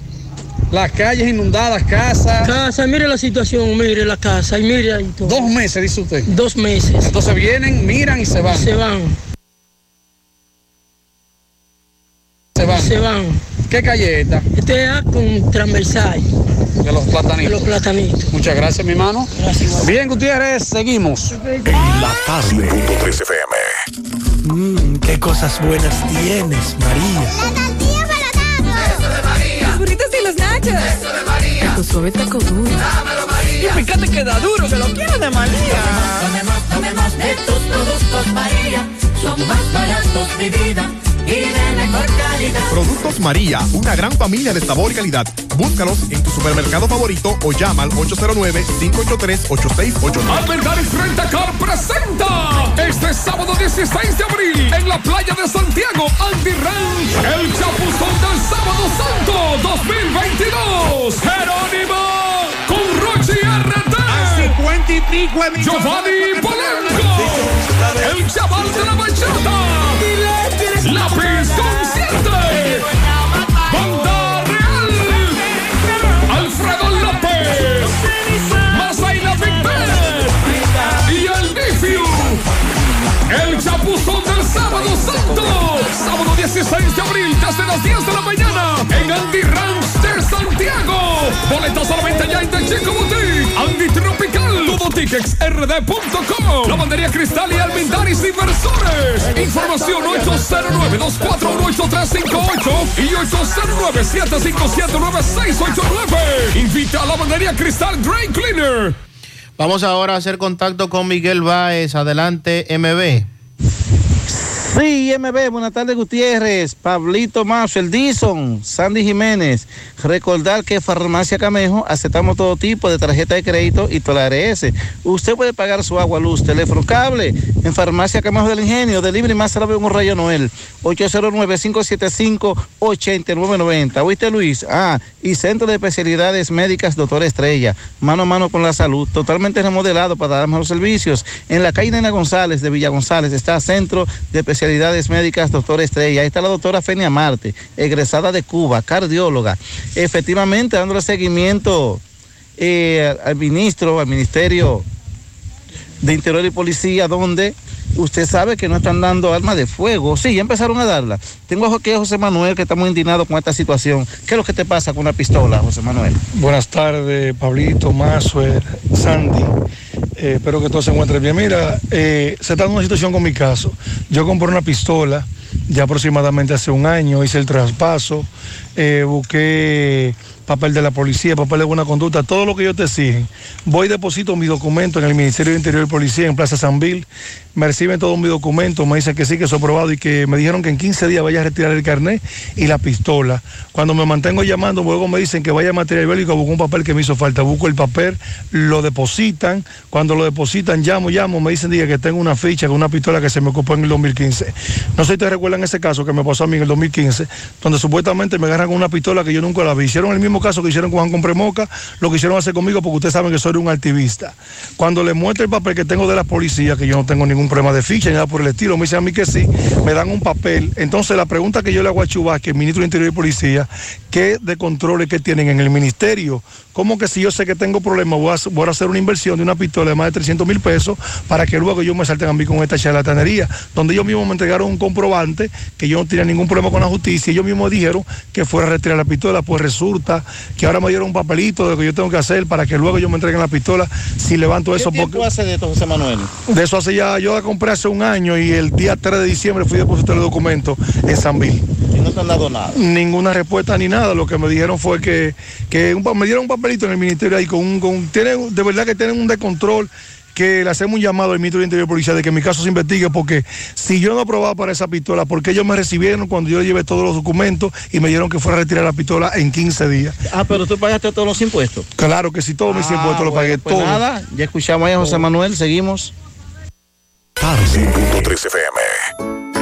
Las calles inundadas, casas. Casa, mire la situación, mire la casa y mire ahí todo. Dos meses, dice usted. Dos meses. Entonces vienen, miran y se van. Se van. Se van. Se van. ¿Qué calle es esta? Este es con transversal. De los platanitos. De los platanitos. Muchas gracias, mi hermano. Gracias. Bien, Gutiérrez, seguimos. La tarde. 3 FM. Mmm, qué cosas buenas tienes, María. Nachos. Eso de María. Tu suave taco duro. Dámelo, María. Y fíjate que da duro, que lo quiero de María. Tomemos, tomemos de tus productos, María. Son más baratos, mi vida y de mejor calidad. Productos María, una gran familia de sabor y calidad. Búscalos en tu supermercado favorito o llama al 809-583-8689. Albergaris Rentacar presenta este sábado 16 de abril en la playa de Santiago, Andy Ranch, el chapuzón del sábado santo 2022. Jerónimo con Rochi R. 25. Giovanni Polanco, el chaval de la bachata. La Concierto. El chapuzón del sábado santo, sábado 16 de abril, desde las 10 de la mañana, en Andy Ranch de Santiago. Boletos solamente ya en The Chico Boutique, Andy Tropical, tuboticketsrd.com, Lavandería Cristal y Almendaris Inversores. Información 809-241-8358 y 809-757-9689. Invita a Lavandería Cristal Dry Cleaner. Vamos ahora a hacer contacto con Miguel Báez. Adelante, MB. Sí, MB, buenas tardes Gutiérrez, Pablito Mazo, el Dison, Sandy Jiménez. Recordar que Farmacia Camejo aceptamos todo tipo de tarjeta de crédito y toda la ARS. Usted puede pagar su agua, luz, teléfono, cable en Farmacia Camejo del Ingenio, delivery más rápido un rayo Noel, 809-575-8990. ¿Oíste Luis? Ah, y Centro de Especialidades Médicas Doctor Estrella, mano a mano con la salud, totalmente remodelado para dar mejores servicios. En la calle Nena González de Villa González está Centro de Especialidades Médicas Doctor Estrella. Ahí está la doctora Fenia Marte, egresada de Cuba, cardióloga. Efectivamente, dándole seguimiento eh, al ministro, al ministerio de Interior y Policía, donde usted sabe que no están dando armas de fuego. Sí, ya empezaron a darla. Tengo aquí a José Manuel, que está muy indignado con esta situación. ¿Qué es lo que te pasa con una pistola, José Manuel? Buenas tardes, Pablito, Mazuer, Sandy. Eh, espero que todo se encuentre bien. Mira, eh, se está dando una situación con mi caso. Yo compré una pistola ya aproximadamente hace un año, hice el traspaso, eh, busqué papel de la policía, papel de buena conducta, todo lo que ellos te exigen. Voy y deposito mi documento en el Ministerio de Interior y Policía en Plaza San Bill, me reciben todo mi documento, me dicen que sí, que eso aprobado y que me dijeron que en 15 días vaya a retirar el carnet y la pistola. Cuando me mantengo llamando, luego me dicen que vaya a material bélico, busco un papel que me hizo falta, busco el papel, lo depositan, cuando lo depositan, llamo, llamo, me dicen diga, que tengo una ficha con una pistola que se me ocupó en el 2015. No si te recuerdan ese caso que me pasó a mí en el 2015, donde supuestamente me agarran con una pistola que yo nunca la vi. Hicieron el mismo caso que hicieron con Juan Compremoca, lo que hicieron hacer conmigo porque ustedes saben que soy un activista. Cuando le muestro el papel que tengo de la policía, que yo no tengo ningún problema de ficha ni nada por el estilo, me dicen a mí que sí, me dan un papel. Entonces la pregunta que yo le hago a Chubasque, el ministro de Interior y Policía, ¿qué de controles que tienen en el ministerio? ¿Cómo que si yo sé que tengo problemas voy a, voy a hacer una inversión de una pistola de más de 300 mil pesos para que luego yo me salten a mí con esta charlatanería? Donde ellos mismos me entregaron un comprobante que yo no tenía ningún problema con la justicia y ellos mismos dijeron que fuera a retirar la pistola, pues resulta que ahora me dieron un papelito de lo que yo tengo que hacer para que luego yo me entreguen la pistola si levanto eso. ¿Qué tiempo hace de esto, José Manuel? De eso hace ya, yo la compré hace un año y el día 3 de diciembre fui a depositar el documento en San Bill. Y no te han dado nada. Ninguna respuesta ni nada. Lo que me dijeron fue que, que un me dieron un papelito en el ministerio ahí con un, con, tienen, de verdad que tienen un descontrol que le hacemos un llamado al ministro de Interior y Policía de que mi caso se investigue porque si yo no aprobaba para esa pistola, ¿por qué ellos me recibieron cuando yo llevé todos los documentos y me dijeron que fuera a retirar la pistola en 15 días? Ah, pero tú pagaste todos los impuestos. Claro que sí, todos mis Ah, impuestos los pagué, pues todos. nada, ya escuchamos ahí a José Manuel, seguimos. 100.3 FM.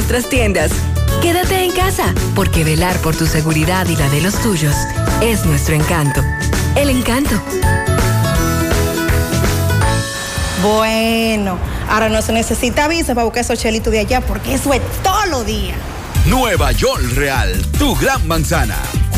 nuestras tiendas. Quédate en casa, porque velar por tu seguridad y la de los tuyos es nuestro encanto. El encanto. Bueno, ahora no se necesita visa para buscar esos chelitos de allá porque eso es todo lo día. Nueva York Real, tu gran manzana.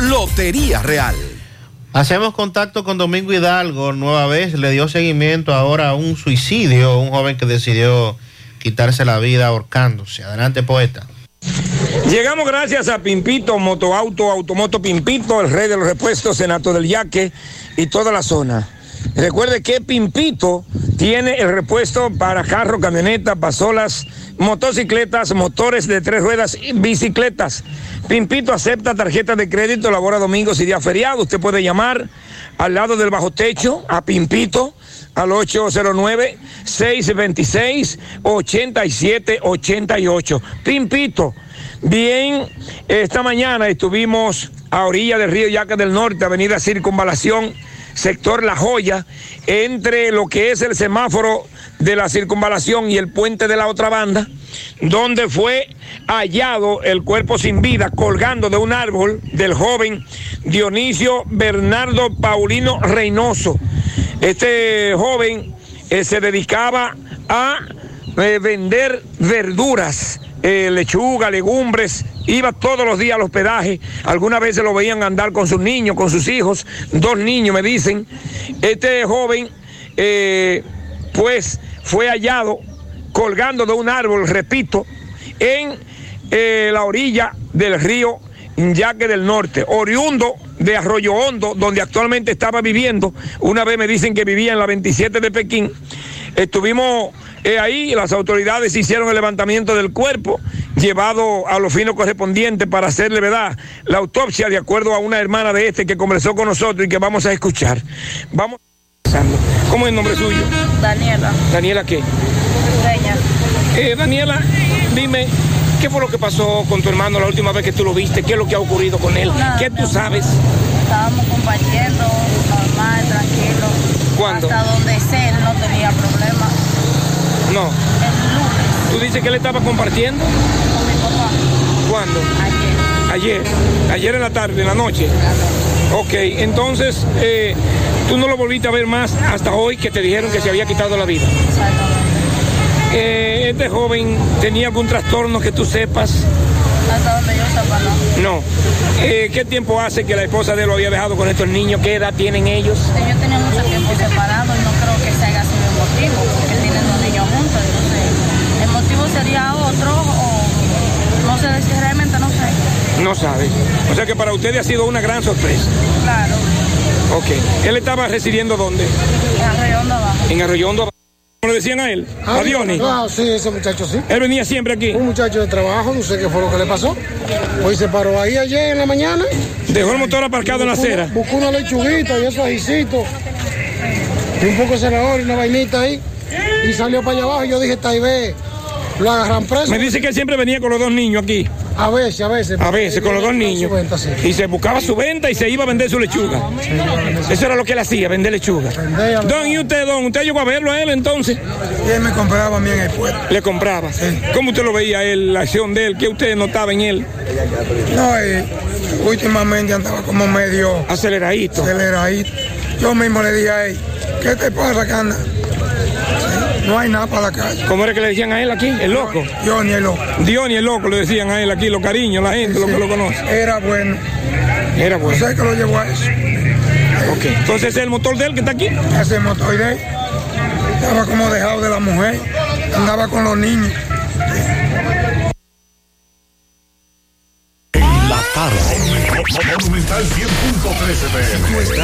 Lotería Real. Hacemos contacto con Domingo Hidalgo nueva vez. Le dio seguimiento ahora a un suicidio, un joven que decidió quitarse la vida ahorcándose. Adelante, poeta. Llegamos gracias a Pimpito, Motoauto, Automoto Pimpito, el rey de los repuestos, Senato del Yaque y toda la zona. Recuerde que Pimpito tiene el repuesto para carro, camioneta, pasolas, motocicletas, motores de tres ruedas y bicicletas. Pimpito acepta tarjetas de crédito, labora domingos y días feriados. Usted puede llamar al lado del bajo techo a Pimpito al 809-626-8788. Pimpito, bien, esta mañana estuvimos a orilla del río Yaca del Norte, avenida Circunvalación, sector La Joya, entre lo que es el semáforo de la circunvalación y el puente de la otra banda, donde fue hallado el cuerpo sin vida colgando de un árbol del joven Dionisio Bernardo Paulino Reynoso. Este joven eh, se dedicaba a eh, vender verduras, eh, lechuga, legumbres, iba todos los días al hospedaje, algunas veces lo veían andar con sus niños, con sus hijos, dos niños me dicen. Este joven, eh, pues, fue hallado colgando de un árbol, repito, en eh, la orilla del río Yaque del Norte, oriundo de Arroyo Hondo, donde actualmente estaba viviendo. Una vez me dicen que vivía en la 27 de Pekín. Estuvimos eh, ahí, las autoridades hicieron el levantamiento del cuerpo, llevado a los finos correspondientes para hacerle verdad la autopsia de acuerdo a una hermana de este que conversó con nosotros y que vamos a escuchar. Vamos. ¿Cómo es el nombre suyo? Daniela, Daniela, ¿qué? Eh, Daniela, dime, ¿qué fue lo que pasó con tu hermano la última vez que tú lo viste? ¿Qué es lo que ha ocurrido con él? Nada, ¿Qué tú sabes? Estábamos compartiendo, normal, tranquilo. ¿Cuándo? Hasta donde sé, él no tenía problemas. No. El lunes, ¿Tú dices que él estaba compartiendo? con mi papá, ¿Cuándo? ayer. Ayer. Ayer en la tarde, en la noche. Ok, entonces eh, tú no lo volviste a ver más hasta hoy que te dijeron que se había quitado la vida. Eh, este joven tenía algún trastorno que tú sepas. Hasta donde yo sepa, no. No. Eh, ¿Qué tiempo hace que la esposa de él lo había dejado con estos niños? ¿Qué edad tienen ellos? Ellos tenían mucho tiempo separados y no creo que ese haya sido el motivo, porque tienen dos niños juntos. Entonces, el motivo sería otro o no sé, si realmente no sé. No sabe. O sea que para ustedes ha sido una gran sorpresa. Claro, Ok. ¿Él estaba residiendo dónde? en Arredondo abajo. En Arroyondo. ¿Cómo le decían a él? Ah, a Diony. Claro, sí, ese muchacho sí. Él venía siempre aquí. Un muchacho de trabajo, no sé qué fue lo que le pasó. Hoy se paró ahí ayer en la mañana. Dejó el motor aparcado en la acera. Buscó una lechuguita y esos ajicitos. Y un poco de cenador y una vainita ahí. Y salió para allá abajo y yo dije, tal vez lo agarran preso. Me dice que él siempre venía con los dos niños aquí. A veces, a veces. A veces, con los dos niños. Su venta, sí. Y se buscaba su venta y se iba a vender su lechuga. Eso era lo que él hacía, vender lechuga. Don, ¿y usted, don? ¿Usted llegó a verlo a él entonces? Y él me compraba a mí en el pueblo. Le compraba. ¿Cómo usted lo veía él, la acción de él? ¿Qué usted notaba en él? No, eh, últimamente andaba como medio aceleradito. aceleradito. Yo mismo le dije a él, ¿qué te pasa? Sí, no hay nada para la calle. ¿Cómo era que le decían a él aquí? El loco. Yo ni el loco. Dios ni el loco le decían a él aquí, los cariños, la gente, lo que lo conoce. Era bueno. Era bueno. ¿Sabes que lo llevó a eso? Ok. Entonces ese es el motor de él que está aquí. Ese motor de él estaba como dejado de la mujer, andaba con los niños. La tarde. Monumental 100.13 Si tú pm.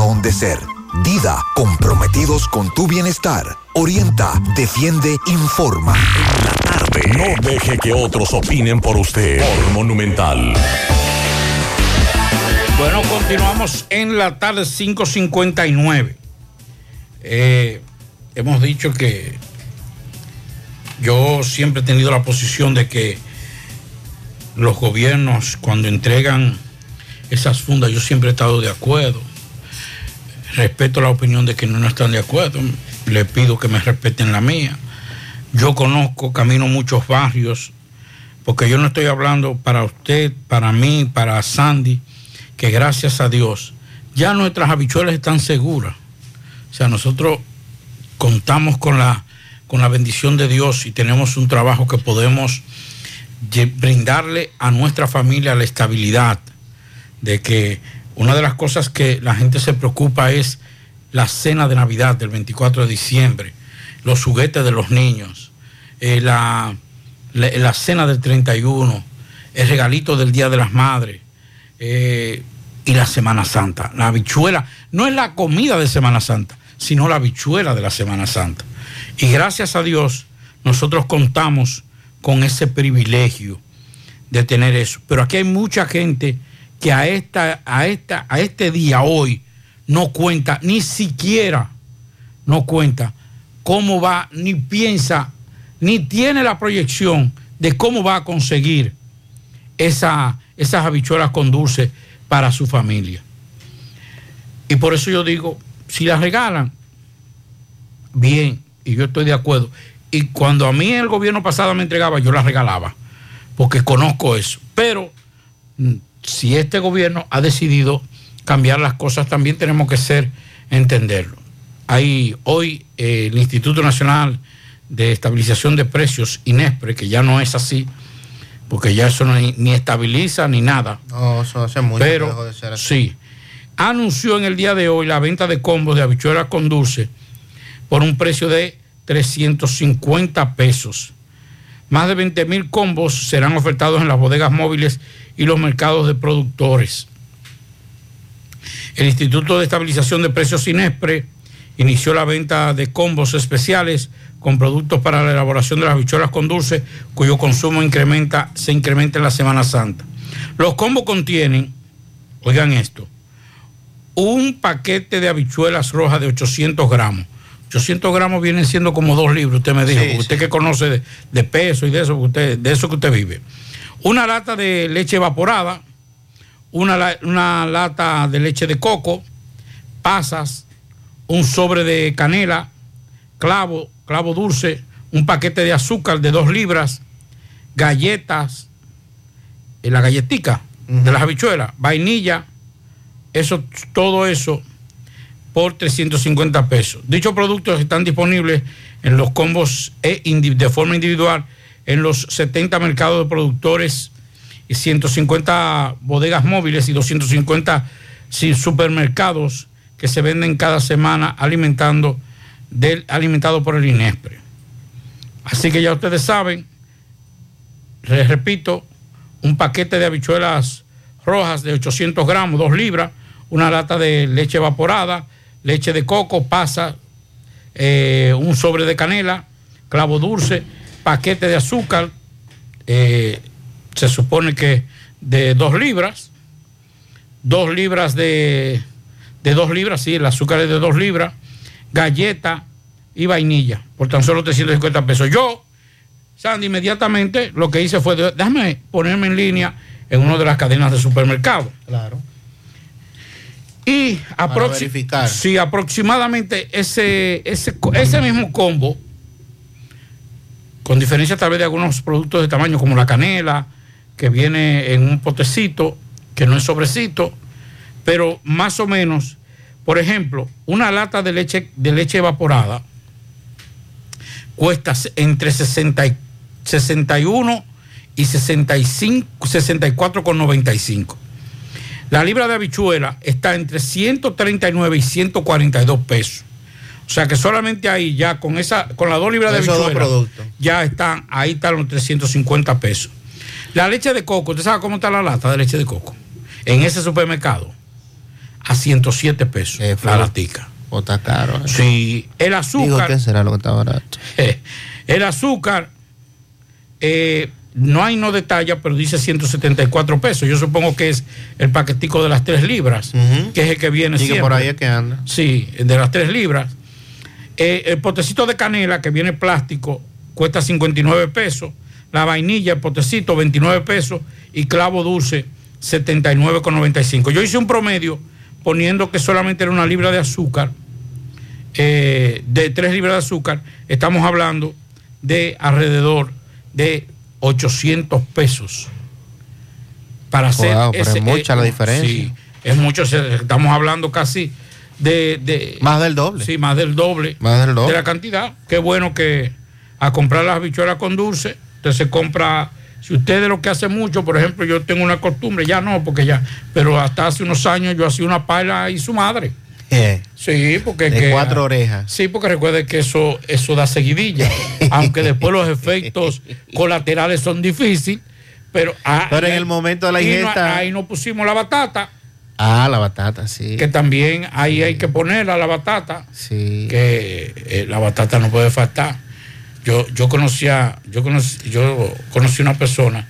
de ser. Dida, comprometidos con tu bienestar. Orienta, defiende, informa. No deje que otros opinen por usted. Monumental. Bueno, continuamos en la tarde 5.59. Eh, hemos dicho que yo siempre he tenido la posición de que los gobiernos cuando entregan esas fundas, yo siempre he estado de acuerdo. Respeto la opinión de quienes no están de acuerdo. Le pido que me respeten la mía. Yo conozco, camino muchos barrios, porque yo no estoy hablando para usted, para mí, para Sandy, que gracias a Dios ya nuestras habichuelas están seguras. O sea, nosotros contamos con la, con la bendición de Dios y tenemos un trabajo que podemos brindarle a nuestra familia la estabilidad de que una de las cosas que la gente se preocupa es la cena de Navidad del 24 de diciembre, los juguetes de los niños, eh, la, la- cena del 31, el regalito del Día de las Madres eh, y la Semana Santa. La habichuela no es la comida de Semana Santa, sino la habichuela de la Semana Santa. Y gracias a Dios nosotros contamos con ese privilegio de tener eso. Pero aquí hay mucha gente que a, esta, a, esta, a este día hoy no cuenta, ni siquiera no cuenta cómo va, ni piensa, ni tiene la proyección de cómo va a conseguir esa, esas habichuelas con dulce para su familia. Y por eso yo digo, si las regalan, bien, y yo estoy de acuerdo. Y cuando a mí el gobierno pasado me entregaba, yo las regalaba, porque conozco eso. Pero mm, si este gobierno ha decidido cambiar las cosas, también tenemos que ser, entenderlo. Hay hoy eh, el Instituto Nacional de Estabilización de Precios, INESPRE, que ya no es así, porque ya eso no ni, estabiliza ni nada. No, eso hace mucho que Pero dejó de ser así. sí, anunció en el día de hoy la venta de combos de habichuelas con dulce por un precio de 350 pesos. Más de 20 mil combos serán ofertados en las bodegas móviles y los mercados de productores. El Instituto de Estabilización de Precios INESPRE inició la venta de combos especiales con productos para la elaboración de las habichuelas con dulce, cuyo consumo se incrementa en la Semana Santa. Los combos contienen, oigan esto, un paquete de habichuelas rojas de 800 gramos. 800 gramos vienen siendo como dos libros, usted me dijo, Sí, usted que conoce de, de peso y de eso, usted, de eso que usted vive. Una lata de leche evaporada, una, una lata de leche de coco, pasas, un sobre de canela, clavo, clavo dulce, un paquete de azúcar de dos libras, galletas, eh, la galletica de las habichuelas, vainilla, eso, todo eso por 350 pesos. Dichos productos están disponibles en los combos e de forma individual en los 70 mercados de productores y 150 bodegas móviles y 250 sí, supermercados que se venden cada semana alimentando del, alimentado por el INESPRE. Así que ya ustedes saben, les repito, un paquete de habichuelas rojas de 800 gramos, 2 libras, una lata de leche evaporada, leche de coco, pasa, eh, un sobre de canela, clavo dulce, paquete de azúcar, eh, se supone que de 2 libras, 2 libras de, de 2 libras, sí, el azúcar es de 2 libras, galleta y vainilla, por tan solo 350 pesos. Yo, Sandy, inmediatamente lo que hice fue, déjame ponerme en línea en una de las cadenas de supermercados. Claro. Y aproxi- sí, aproximadamente ese, ese, ese mismo combo, con diferencia tal vez de algunos productos de tamaño como la canela, que viene en un potecito, que no es sobrecito, pero más o menos, por ejemplo, una lata de leche, de leche evaporada cuesta entre 60 y 61 y 65, 64,95. La libra de habichuela está entre 139 y 142 pesos. O sea que solamente ahí ya con esa, con las dos libras de habichuela, ya están, ahí están los 350 pesos. La leche de coco, ¿usted sabe cómo está la lata de leche de coco? En ese supermercado, a 107 pesos la latica. O está caro. ¿eh? Sí, el Digo, azúcar. ¿qué será lo que está barato? [LAUGHS] El azúcar, eh, no hay no detalla, pero dice 174 pesos. Yo supongo que es el paquetico de las 3 libras, que es el que viene Y que siempre. por ahí es que anda. Sí, de las 3 libras. Eh, el potecito de canela, que viene plástico, cuesta 59 pesos. La vainilla, el potecito, 29 pesos. Y clavo dulce, 79,95. Yo hice un promedio poniendo que solamente era una libra de azúcar, eh, de 3 libras de azúcar. Estamos hablando de alrededor de 800 pesos. Para hacer. Wow, pero es mucha la diferencia. Sí, es mucho. Estamos hablando casi de, de- Más del doble. Sí, más del doble. Más del doble. De la cantidad. Qué bueno que a comprar las habichuelas con dulce, usted se compra. Si usted de lo que hace mucho, por ejemplo, yo tengo una costumbre, ya no, porque ya, pero hasta hace unos años yo hacía una paila y su madre. [LAUGHS] Sí, porque de que- cuatro orejas. Sí, porque recuerde que eso, eso da seguidilla, [LAUGHS] aunque después los efectos colaterales son difíciles, pero, ah, Pero en el momento de la no- ingesta- ahí nos pusimos la batata, Ah, la batata, sí. que también ahí hay que ponerla la batata, Sí. que eh, la batata no puede faltar. Yo, yo conocía, yo conocí, yo conocí una persona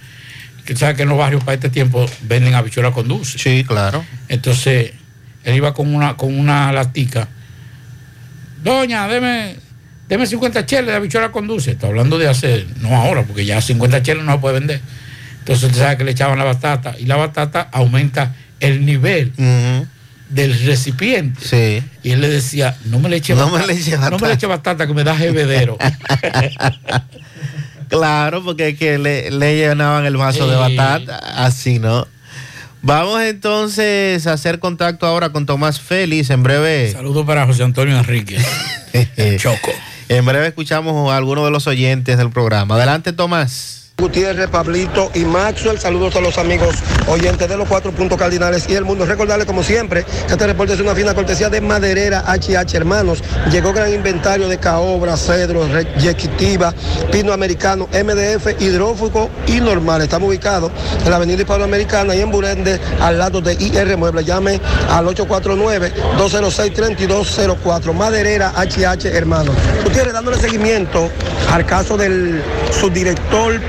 que sabe que en los barrios para este tiempo venden habichuelas con dulce. Sí, claro. Entonces, él iba con una, con una latica. Doña, deme, deme 50 cheles de habichuela con dulce. Estoy hablando de hace, no ahora, porque ya 50 cheles no se puede vender. Entonces usted sabe que le echaban la batata y la batata aumenta el nivel del recipiente. Sí. Y él le decía, no me le eche No batata. me le eche No me le eche batata que me da jebedero. [LAUGHS] Claro, porque es que le, le llenaban el vaso de batata, así, ¿no? Vamos entonces a hacer contacto ahora con Tomás Félix. En breve. Saludos para José Antonio Enrique. [LAUGHS] Choco. En breve escuchamos a algunos de los oyentes del programa. Adelante, Tomás. Gutiérrez, Pablito y Maxwell. Saludos a los amigos oyentes de los cuatro puntos cardinales y el mundo. Recordarles, como siempre, que este reporte es una fina cortesía de Maderera HH Hermanos. Llegó gran inventario de caobra, cedro, yequitiva, pino americano, MDF, hidrófugo y normal. Estamos ubicados en la avenida Hispanoamericana y en Burende, al lado de IR Mueble. Llame al 849-206-3204. Maderera HH Hermanos. Gutiérrez, dándole seguimiento al caso del subdirector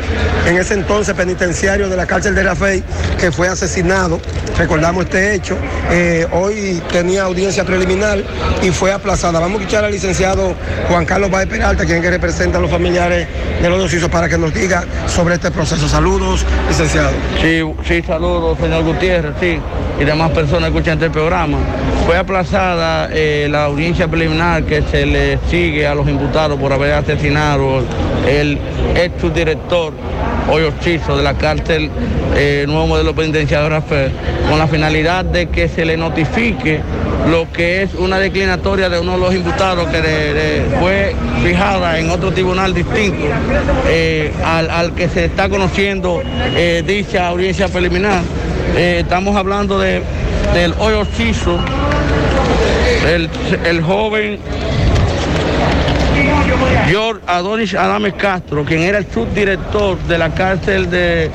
en ese entonces penitenciario de la cárcel de Rafael, que fue asesinado. Recordamos este hecho. Eh, hoy tenía audiencia preliminar y fue aplazada. Vamos a escuchar al licenciado Juan Carlos Baez Peralta, quien que representa a los familiares de los dos hijos, para que nos diga sobre este proceso. Saludos, licenciado. Sí, sí, saludos, señor Gutiérrez, sí, y demás personas que escuchan este programa. Fue aplazada eh, la audiencia preliminar que se le sigue a los imputados por haber asesinado el ex subdirector Hoyo Chizo de la cárcel eh, Nuevo Modelo Penitenciario Rafael, con la finalidad de que se le notifique lo que es una declinatoria de uno de los imputados que fue fijada en otro tribunal distinto eh, al, al que se está conociendo eh, dicha audiencia preliminar. Eh, estamos hablando de, del hoyo el, el joven George Adonis Adames Castro, quien era el subdirector de la cárcel de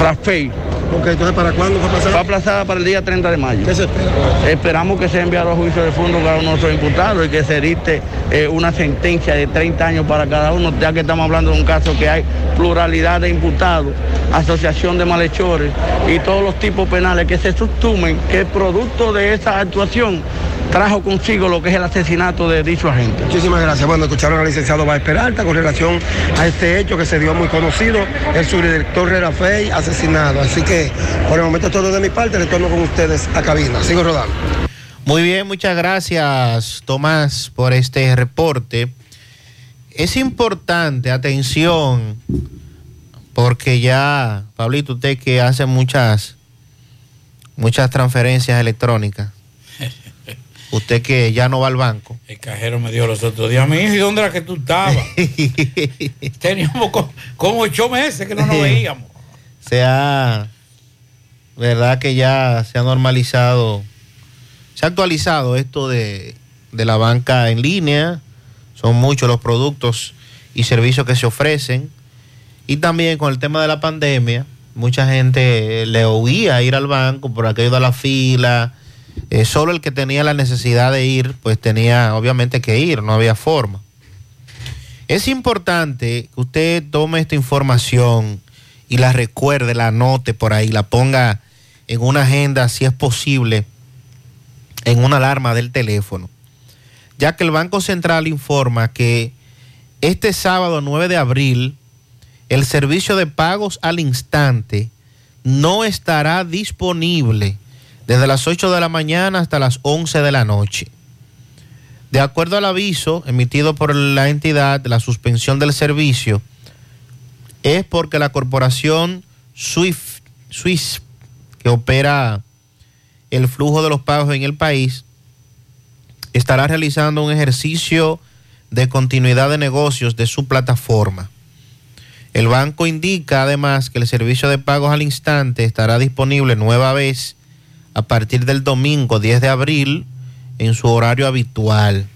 Rafael. Ok, entonces ¿para cuándo fue aplazada? Fue aplazada para el día 30 de mayo. ¿Qué se espera? Esperamos que sea enviado a juicio de fondo cada uno de nuestros imputados y que se dicte eh, una sentencia de 30 años para cada uno, ya que estamos hablando de un caso que hay pluralidad de imputados, asociación de malhechores y todos los tipos penales que se sustumen que producto de esa actuación trajo consigo lo que es el asesinato de dicho agente. Muchísimas gracias. Bueno, escucharon al licenciado Baez Peralta con relación a este hecho que se dio muy conocido, el subdirector Rera Fey asesinado. Así que por el momento es todo de mi parte, retorno con ustedes a cabina. Sigo rodando. Muy bien, muchas gracias, Tomás, por este reporte. Es importante, atención, porque ya, Pablito, usted que hace muchas, muchas transferencias electrónicas, usted que ya no va al banco. El cajero me dijo los otros días, mi hijo, ¿y dónde era que tú estabas? [LAUGHS] Teníamos co- como ocho meses que no nos veíamos. [LAUGHS] se ha, verdad que ya se ha normalizado, se ha actualizado esto de, de la banca en línea, son muchos los productos y servicios que se ofrecen, y también con el tema de la pandemia, mucha gente le oía ir al banco por aquello de la fila, eh, solo el que tenía la necesidad de ir, pues tenía obviamente que ir, no había forma. Es importante que usted tome esta información y la recuerde, la anote por ahí, la ponga en una agenda, si es posible, en una alarma del teléfono. Ya que el Banco Central informa que este sábado 9 de abril, el servicio de pagos al instante no estará disponible desde las 8 de la mañana hasta las 11 de la noche. De acuerdo al aviso emitido por la entidad, la suspensión del servicio es porque la corporación SWIFT, Swiss, que opera el flujo de los pagos en el país, estará realizando un ejercicio de continuidad de negocios de su plataforma. El banco indica además que el servicio de pagos al instante estará disponible nueva vez a partir del domingo 10 de abril en su horario habitual.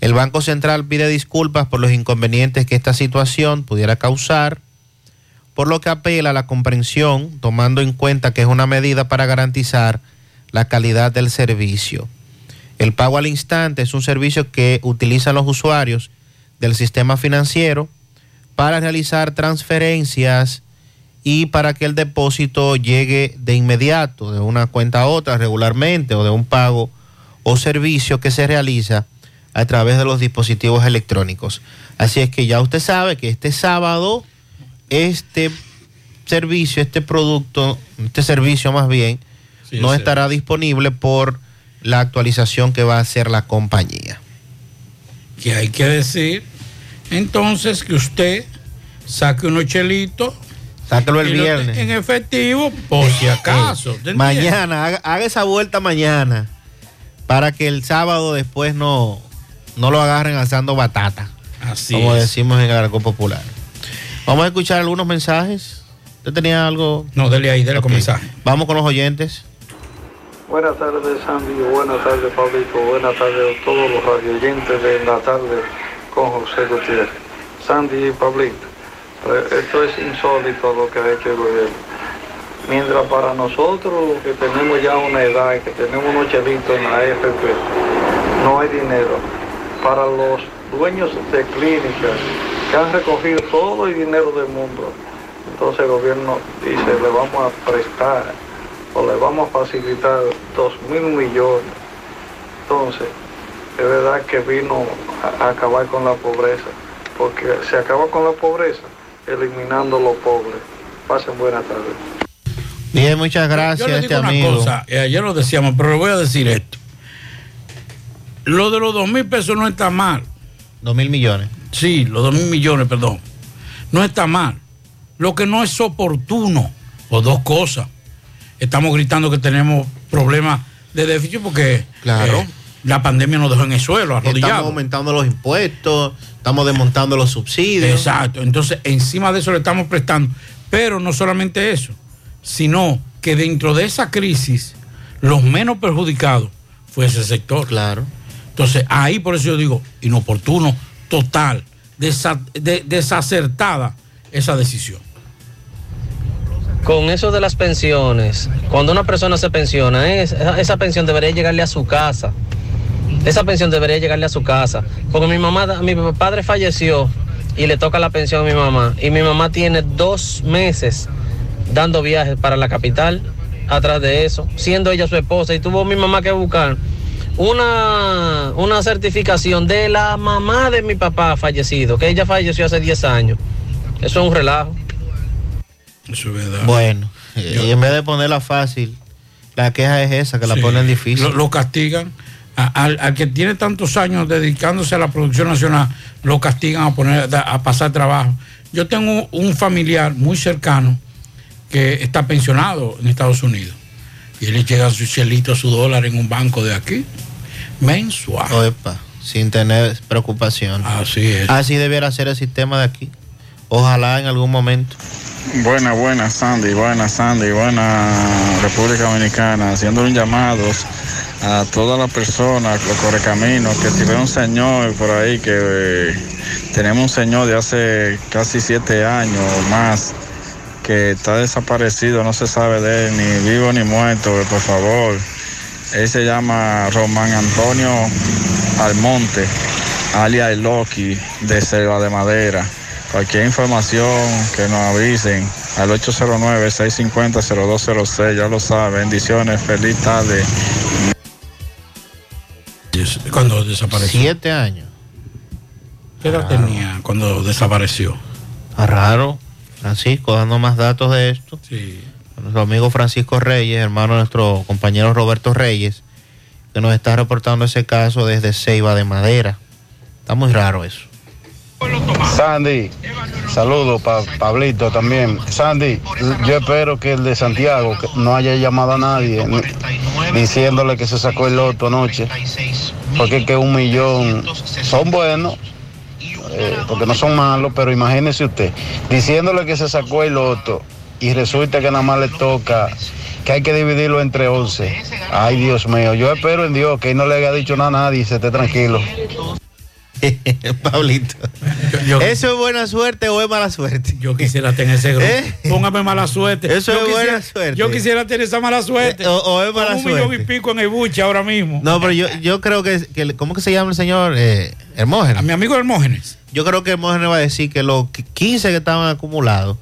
El Banco Central pide disculpas por los inconvenientes que esta situación pudiera causar, por lo que apela a la comprensión, tomando en cuenta que es una medida para garantizar la calidad del servicio. El pago al instante es un servicio que utilizan los usuarios del sistema financiero para realizar transferencias y para que el depósito llegue de inmediato, de una cuenta a otra regularmente o de un pago o servicio que se realiza a través de los dispositivos electrónicos. Así es que ya usted sabe que este sábado este servicio, este producto, este servicio más bien, Sí, no estará disponible por la actualización que va a hacer la compañía. que hay que decir entonces que usted saque unos chelitos Sáquelo el viernes. En efectivo, por si acaso. ¿te entiendes? Mañana, haga, haga esa vuelta mañana para que el sábado después no, no lo agarren asando batata. Así como es. decimos en Arco Popular. Vamos a escuchar algunos mensajes. ¿Usted tenía algo? No, dele ahí, dele con Ok. mensaje. Vamos con los oyentes. Buenas tardes, Sandy. Buenas tardes, Pablito. Buenas tardes a todos los radioyentes de la tarde con José Gutiérrez. Sandy y Pablito, eh, esto es insólito lo que ha hecho el gobierno. Mientras para nosotros que tenemos ya una edad que tenemos unos chelitos en la AFP, no hay dinero. Para los dueños de clínicas que han recogido todo el dinero del mundo, entonces el gobierno dice, le vamos a prestar o le vamos a facilitar dos mil millones. Entonces, es verdad que vino a acabar con la pobreza, porque se acaba con la pobreza eliminando los pobres. Pasen buenas tardes. Bien, muchas gracias Yo le a digo este una amigo. cosa, eh, ayer lo decíamos, pero le voy a decir esto. Lo de los dos mil pesos no está mal. Dos mil millones. Sí, los dos mil millones, perdón. No está mal. Lo que no es oportuno, por dos cosas. Estamos gritando que tenemos problemas de déficit porque Claro. eh, la pandemia nos dejó en el suelo, Estamos arrodillados. aumentando los impuestos, estamos desmontando los subsidios. Exacto. Entonces, encima de eso le estamos prestando. Pero no solamente eso, sino que dentro de esa crisis, los menos perjudicados fue ese sector. Claro. Entonces, ahí por eso yo digo, inoportuno, total, desa- de- desacertada esa decisión. Con eso de las pensiones, cuando una persona se pensiona, es- esa, esa pensión debería llegarle a su casa. Esa pensión debería llegarle a su casa. Porque mi mamá, mi padre falleció y le toca la pensión a mi mamá. Y mi mamá tiene dos meses dando viajes para la capital atrás de eso, siendo ella su esposa. Y tuvo mi mamá que buscar una, una certificación de la mamá de mi papá fallecido, que ella falleció hace 10 años. Eso es un relajo. Eso es verdad. Bueno, y en vez de ponerla fácil, la queja es esa, que la ponen difícil. Lo, lo castigan. A- al, al que tiene tantos años dedicándose a la producción nacional, lo castigan a, poner, a pasar trabajo. Yo tengo un familiar muy cercano que está pensionado en Estados Unidos. Y él le llega su chelito, su dólar en un banco de aquí, mensual. Oepa, sin tener preocupación. Así es. Así debiera ser el sistema de aquí. Ojalá en algún momento. Buena, buena, Sandy, buena, Sandy, buena República Dominicana, haciendo un llamado a todas las personas, los correcaminos, que si ve un señor por ahí, que eh, tenemos un señor de hace casi siete años o más, que está desaparecido, no se sabe de él, ni vivo ni muerto, por favor. Él se llama Román Antonio Almonte, alias Loki, de Selva de Madera. Cualquier información que nos avisen al 809-650-0206, ya lo saben. Bendiciones, feliz tarde. Cuando desapareció. Siete años. ¿Qué edad tenía cuando desapareció? Está raro. Francisco, dando más datos de esto. Sí. Nuestro amigo Francisco Reyes, hermano de nuestro compañero Roberto Reyes, que nos está reportando ese caso desde Ceiba de Madera. Está muy raro eso. Sandy, saludos para Pablito también. Sandy, yo espero que el de Santiago que no haya llamado a nadie ni- diciéndole que se sacó el loto anoche. Porque es que un millón son buenos, eh, porque no son malos, pero imagínese usted, diciéndole que se sacó el loto y resulta que nada más le toca que hay que dividirlo entre 11. Ay, Dios mío, yo espero en Dios que no le haya dicho nada a nadie y se esté tranquilo. [LAUGHS] Pablito. ¿Eso es buena suerte o es mala suerte? Yo quisiera tener ese grupo. ¿Eh? Póngame mala suerte. Eso Yo es buena suerte. Yo quisiera tener esa mala suerte. Eh, o- o es mala Con un millón y suerte. pico en el buche ahora mismo. No, pero yo, yo creo que, que- ¿Cómo que se llama el señor eh, Hermógenes? A mi amigo Hermógenes. Yo creo que Hermógenes va a decir que los 15 que estaban acumulados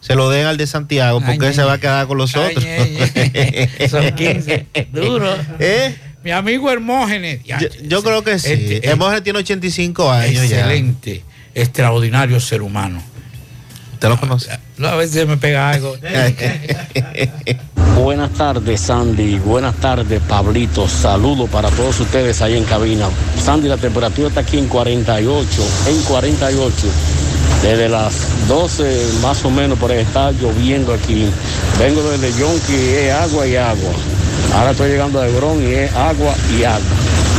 se lo den al de Santiago porque Ay, él se va a quedar con los otros. [LAUGHS] Son 15. Duro. ¿Eh? Mi amigo Hermógenes. Ya, Yo, yo creo que sí. Este, Hermógenes tiene 85 años ya. excelente, extraordinario ser humano. ¿Usted lo conoce? No, a veces me pega algo. [LAUGHS] Buenas tardes, Sandy. Buenas tardes, Pablito. Saludos para todos ustedes ahí en cabina. Sandy, la temperatura está aquí en 48, en 48. Desde las 12 más o menos por ahí está lloviendo aquí. Vengo desde Yonki, es agua y agua. Ahora estoy llegando a Hebrón y es agua y agua.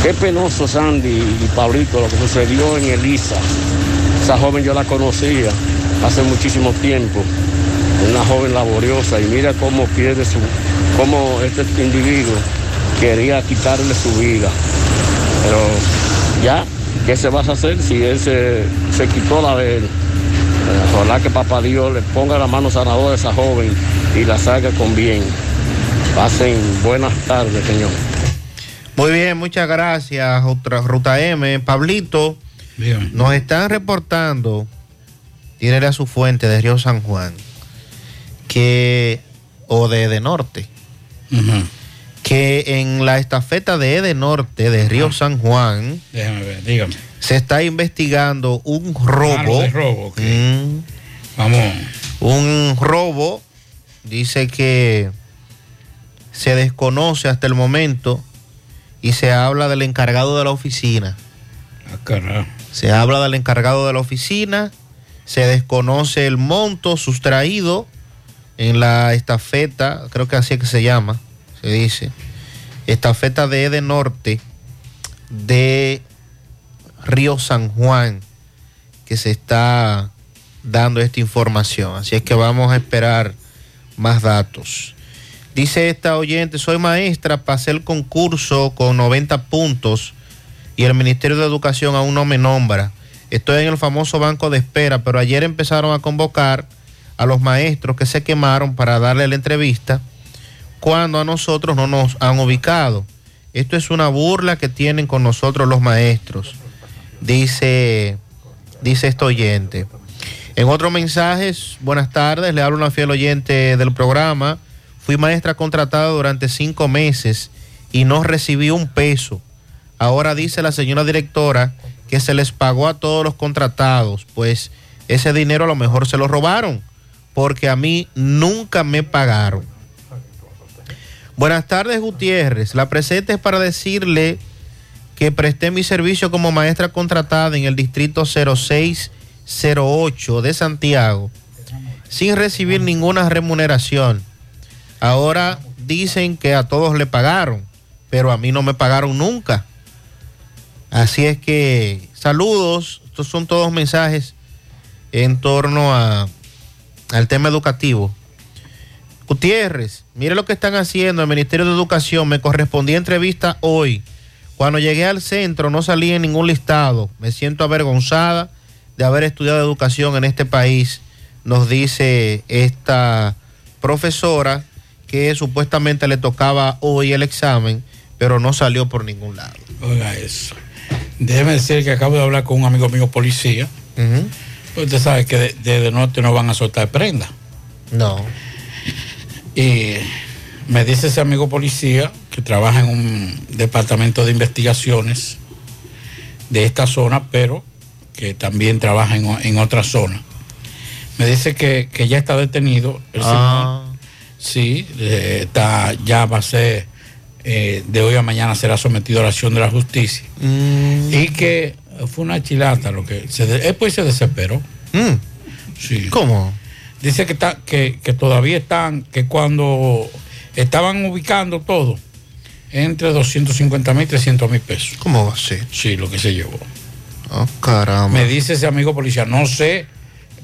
Qué penoso Sandy y Pablito lo que sucedió en Elisa. Esa joven yo la conocía hace muchísimo tiempo. Una joven laboriosa y mira cómo pierde su, cómo este individuo quería quitarle su vida. Pero ya, ¿qué se va a hacer si él se, se quitó la de él? Ojalá que papá Dios le ponga la mano sanadora a esa joven y la salga con bien. Pasen buenas tardes, señor. Muy bien, muchas gracias, otra Ruta M. Pablito, nos están reportando, tiene a su fuente de Río San Juan, que, o de Ede Norte, que en la estafeta de Ede Norte de Río San Juan Déjame ver, dígame. se está investigando un robo. Ah, robo, ok. Mm. Vamos. Un robo, dice que se desconoce hasta el momento y se habla del encargado de la oficina. Ah, carajo. Se habla del encargado de la oficina, se desconoce el monto sustraído en la estafeta, creo que así es que se llama, se dice, estafeta de Ede Norte de Río San Juan, que se está dando esta información. Así es que vamos a esperar más datos. Dice esta oyente, soy maestra, pasé el concurso con 90 puntos y el Ministerio de Educación aún no me nombra. Estoy en el famoso banco de espera, pero ayer empezaron a convocar a los maestros que se quemaron para darle la entrevista cuando a nosotros no nos han ubicado. Esto es una burla que tienen con nosotros los maestros, dice, dice este oyente. En otros mensajes, buenas tardes, le hablo a una fiel oyente del programa. Fui maestra contratada durante cinco meses y no recibí un peso. Ahora dice la señora directora que se les pagó a todos los contratados, pues ese dinero a lo mejor se lo robaron, porque a mí nunca me pagaron. Buenas tardes, Gutiérrez. La presente es para decirle que presté mi servicio como maestra contratada en el distrito 0608 de Santiago sin recibir ninguna remuneración. Ahora dicen que a todos le pagaron, pero a mí no me pagaron nunca. Así es que saludos, estos son todos mensajes en torno a, al tema educativo. Gutiérrez, mire lo que están haciendo el Ministerio de Educación. Me correspondía entrevista hoy. Cuando llegué al centro no salí en ningún listado. Me siento avergonzada de haber estudiado educación en este país, nos dice esta profesora que supuestamente le tocaba hoy el examen, pero no salió por ningún lado. Oiga eso. Déjeme decir que acabo de hablar con un amigo mío policía. Usted sabe que desde de, de norte no van a soltar prenda. No. Y me dice ese amigo policía que trabaja en un departamento de investigaciones de esta zona, pero que también trabaja en, en otra zona. Me dice que, que ya está detenido. El Ah. Sí, eh, está, ya va a ser, eh, de hoy a mañana será sometido a la acción de la justicia. Y que fue una chilata lo que se de- él pues se desesperó. Sí. ¿Cómo? Dice que, está, que, que todavía están, que cuando estaban ubicando todo, entre 250 mil y 300 mil pesos. ¿Cómo va a ser? Sí, lo que se llevó. Oh, caramba. Me dice ese amigo policía, no sé,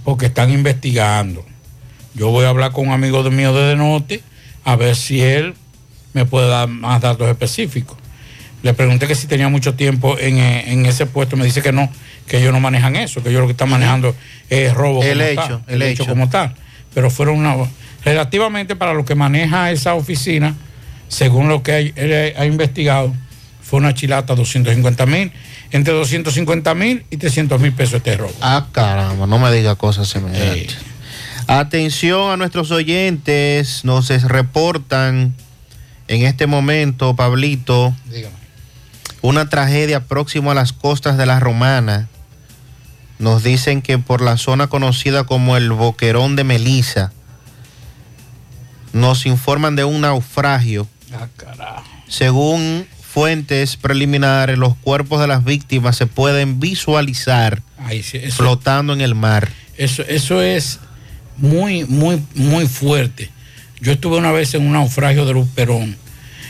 porque están investigando. Yo voy a hablar con un amigo de mío de Denote a ver si él me puede dar más datos específicos. Le pregunté que si tenía mucho tiempo en, eh, en ese puesto, me dice que no, que ellos no manejan eso, que ellos lo que están manejando es robo. El como hecho, tal, el hecho. como tal. Pero fueron una, relativamente para lo que maneja esa oficina, según lo que él ha investigado, fue una chilata 250 mil, entre 250 mil y 300 mil pesos este robo. Ah, caramba, no me diga cosas semejantes. Atención a nuestros oyentes, nos reportan en este momento, Pablito, Dígame. una tragedia próximo a las costas de la Romana. Nos dicen que por la zona conocida como el Boquerón de Melisa, nos informan de un naufragio. Ah, carajo. Según fuentes preliminares, los cuerpos de las víctimas se pueden visualizar Ahí sí, eso- flotando en el mar. Eso, eso es muy, muy, muy fuerte. Yo estuve una vez en un naufragio de Luperón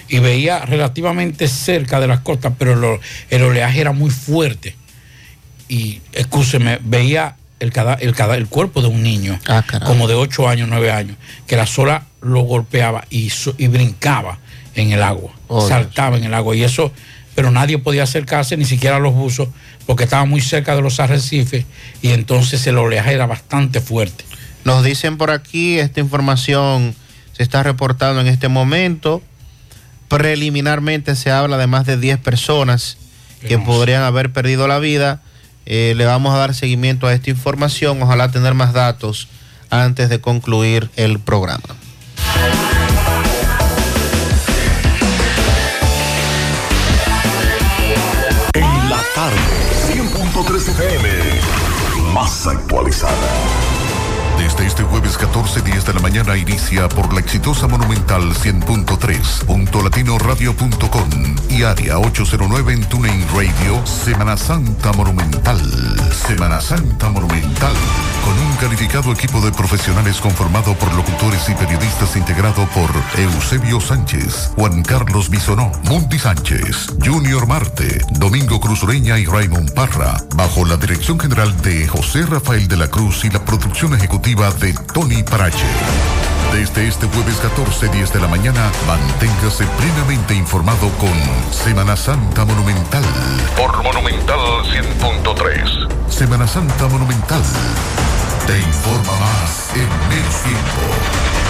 y veía relativamente cerca de las costas, pero el, oleaje era muy fuerte. Y, escúcheme, veía el, cada- el, cada- el cuerpo de un niño, como de 8 años, 9 años, que la sola lo golpeaba y, y brincaba en el agua, Oh, saltaba en el agua. Y eso, pero nadie podía acercarse, ni siquiera los buzos, porque estaba muy cerca de los arrecifes y entonces el oleaje era bastante fuerte. Nos dicen por aquí, esta información se está reportando en este momento. Preliminarmente se habla de más de 10 personas que podrían haber perdido la vida. Eh, le vamos a dar seguimiento a esta información. Ojalá tener más datos antes de concluir el programa. En la tarde, 100.3 FM. Más actualizada. Este jueves 14, 10 de la mañana inicia por la exitosa Monumental 100.3, punto latinoradio.com y área 809 en TuneIn Radio, Semana Santa Monumental. Semana Santa Monumental. Con un calificado equipo de profesionales conformado por locutores y periodistas integrado por Eusebio Sánchez, Juan Carlos Bisonó, Mundi Sánchez, Junior Marte, Domingo Cruz Ureña y Raymond Parra, bajo la dirección general de José Rafael de la Cruz y la producción ejecutiva de Tony Parache. Desde este jueves 14, 10 de la mañana, manténgase plenamente informado con Semana Santa Monumental. Por Monumental 100.3. Semana Santa Monumental. Te informa más en menos tiempo.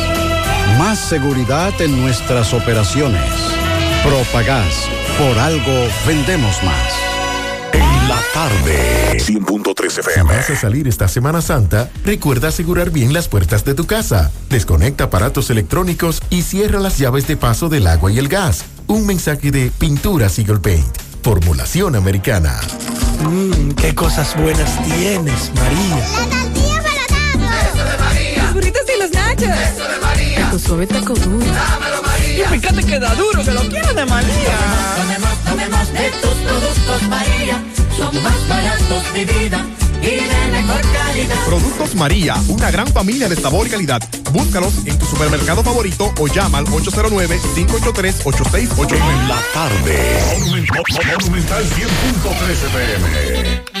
Más seguridad en nuestras operaciones. Propagás. Por algo vendemos más. En la tarde, 100.3 FM. Vas a salir esta Semana Santa, recuerda asegurar bien las puertas de tu casa. Desconecta aparatos electrónicos y cierra las llaves de paso del agua y el gas. Un mensaje de Pinturas Eagle Paint. Formulación americana. Mmm, qué cosas buenas tienes, María. La tortilla para Eso de María. Los burritos y los nachos. Eso de María. Tu suave taco duro. Dámelo, María. Y fíjate que da duro, que lo quiero de María. Tomemos, tomemos de tus productos, María. Son más baratos de vida y de mejor calidad. Productos María, una gran familia de sabor y calidad. Búscalos en tu supermercado favorito o llama al 809-583-8689. En la tarde, Monumental 100.3 FM.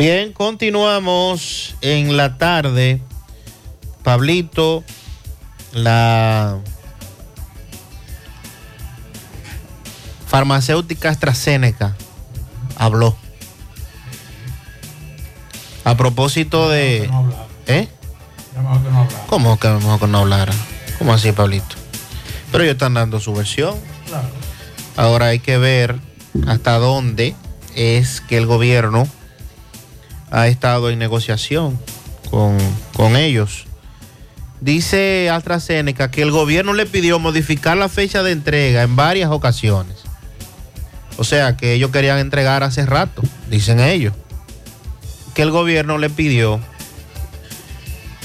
Bien, continuamos en la tarde. Pablito, la farmacéutica AstraZeneca habló. A propósito de... ¿Eh? ¿Cómo que mejor que no hablara? ¿Cómo así, Pablito? Pero ellos están dando su versión. Ahora hay que ver hasta dónde es que el gobierno ha estado en negociación con, con ellos. Dice AstraZeneca que el gobierno le pidió modificar la fecha de entrega en varias ocasiones. O sea, que ellos querían entregar hace rato, dicen ellos. Que el gobierno le pidió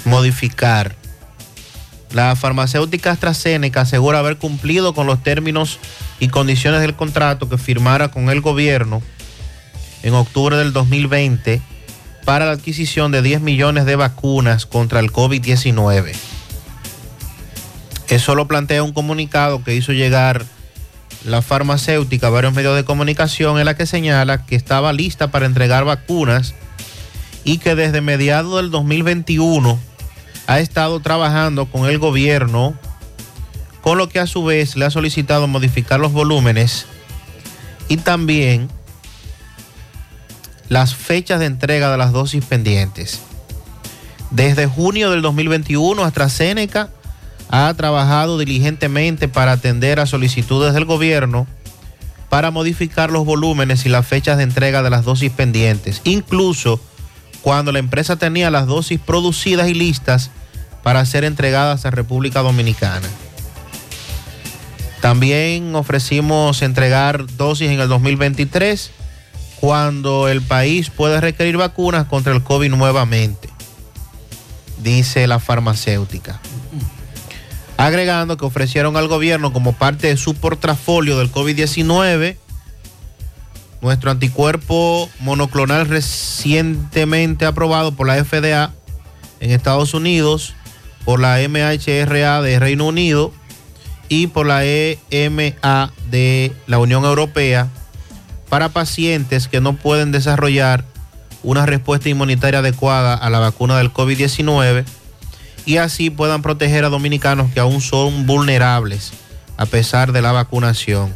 modificar. La farmacéutica AstraZeneca asegura haber cumplido con los términos y condiciones del contrato que firmara con el gobierno en octubre del 2020 para la adquisición de 10 millones de vacunas contra el COVID-19. Eso lo plantea un comunicado que hizo llegar la farmacéutica a varios medios de comunicación en la que señala que estaba lista para entregar vacunas y que desde mediados del 2021 ha estado trabajando con el gobierno, con lo que a su vez le ha solicitado modificar los volúmenes y también las fechas de entrega de las dosis pendientes. Desde junio del 2021, AstraZeneca ha trabajado diligentemente para atender a solicitudes del gobierno para modificar los volúmenes y las fechas de entrega de las dosis pendientes, incluso cuando la empresa tenía las dosis producidas y listas para ser entregadas a República Dominicana. También ofrecimos entregar dosis en el 2023 cuando el país puede requerir vacunas contra el COVID nuevamente, dice la farmacéutica. Agregando que ofrecieron al gobierno como parte de su portafolio del COVID-19 nuestro anticuerpo monoclonal recientemente aprobado por la FDA en Estados Unidos, por la MHRA de Reino Unido y por la EMA de la Unión Europea para pacientes que no pueden desarrollar una respuesta inmunitaria adecuada a la vacuna del COVID-19 y así puedan proteger a dominicanos que aún son vulnerables a pesar de la vacunación.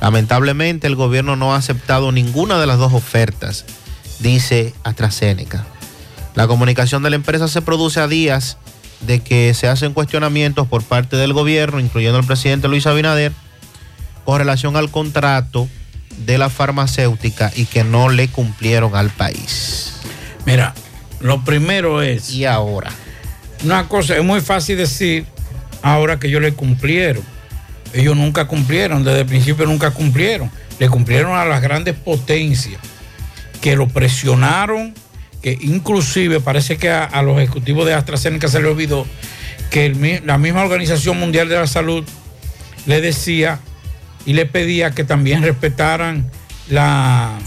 Lamentablemente el gobierno no ha aceptado ninguna de las dos ofertas, dice AstraZeneca. La comunicación de la empresa se produce a días de que se hacen cuestionamientos por parte del gobierno, incluyendo el presidente Luis Abinader, con relación al contrato de la farmacéutica y que no le cumplieron al país. Mira, lo primero es... Y ahora. Una cosa, es muy fácil decir ahora que ellos le cumplieron. Ellos nunca cumplieron, desde el principio nunca cumplieron. Le cumplieron a las grandes potencias que lo presionaron, que inclusive parece que a, a los ejecutivos de AstraZeneca se le olvidó que el la misma Organización Mundial de la Salud le decía y le pedía que también respetaran la,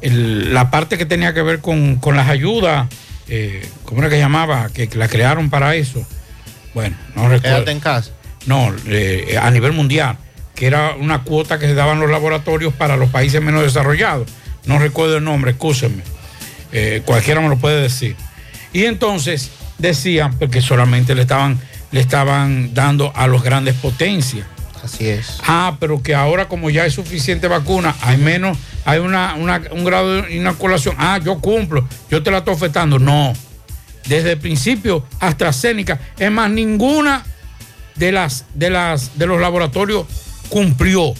el- la parte que tenía que ver con, con las ayudas, eh, ¿cómo era que llamaba? Que, que la crearon para eso. Bueno, no recuerdo. Quédate en casa. No, eh, a nivel mundial, que era una cuota que se daban los laboratorios para los países menos desarrollados. No recuerdo el nombre, escúsenme. Eh, cualquiera me lo puede decir. Y entonces decían, porque solamente le estaban, le estaban dando a los grandes potencias. Así es. Ah, pero que ahora como ya hay suficiente vacuna, hay menos, hay una, una- un grado de inoculación. Ah, yo cumplo, yo te la estoy ofertando. No. Desde el principio, AstraZeneca, es más, ninguna de las de las de los laboratorios cumplió.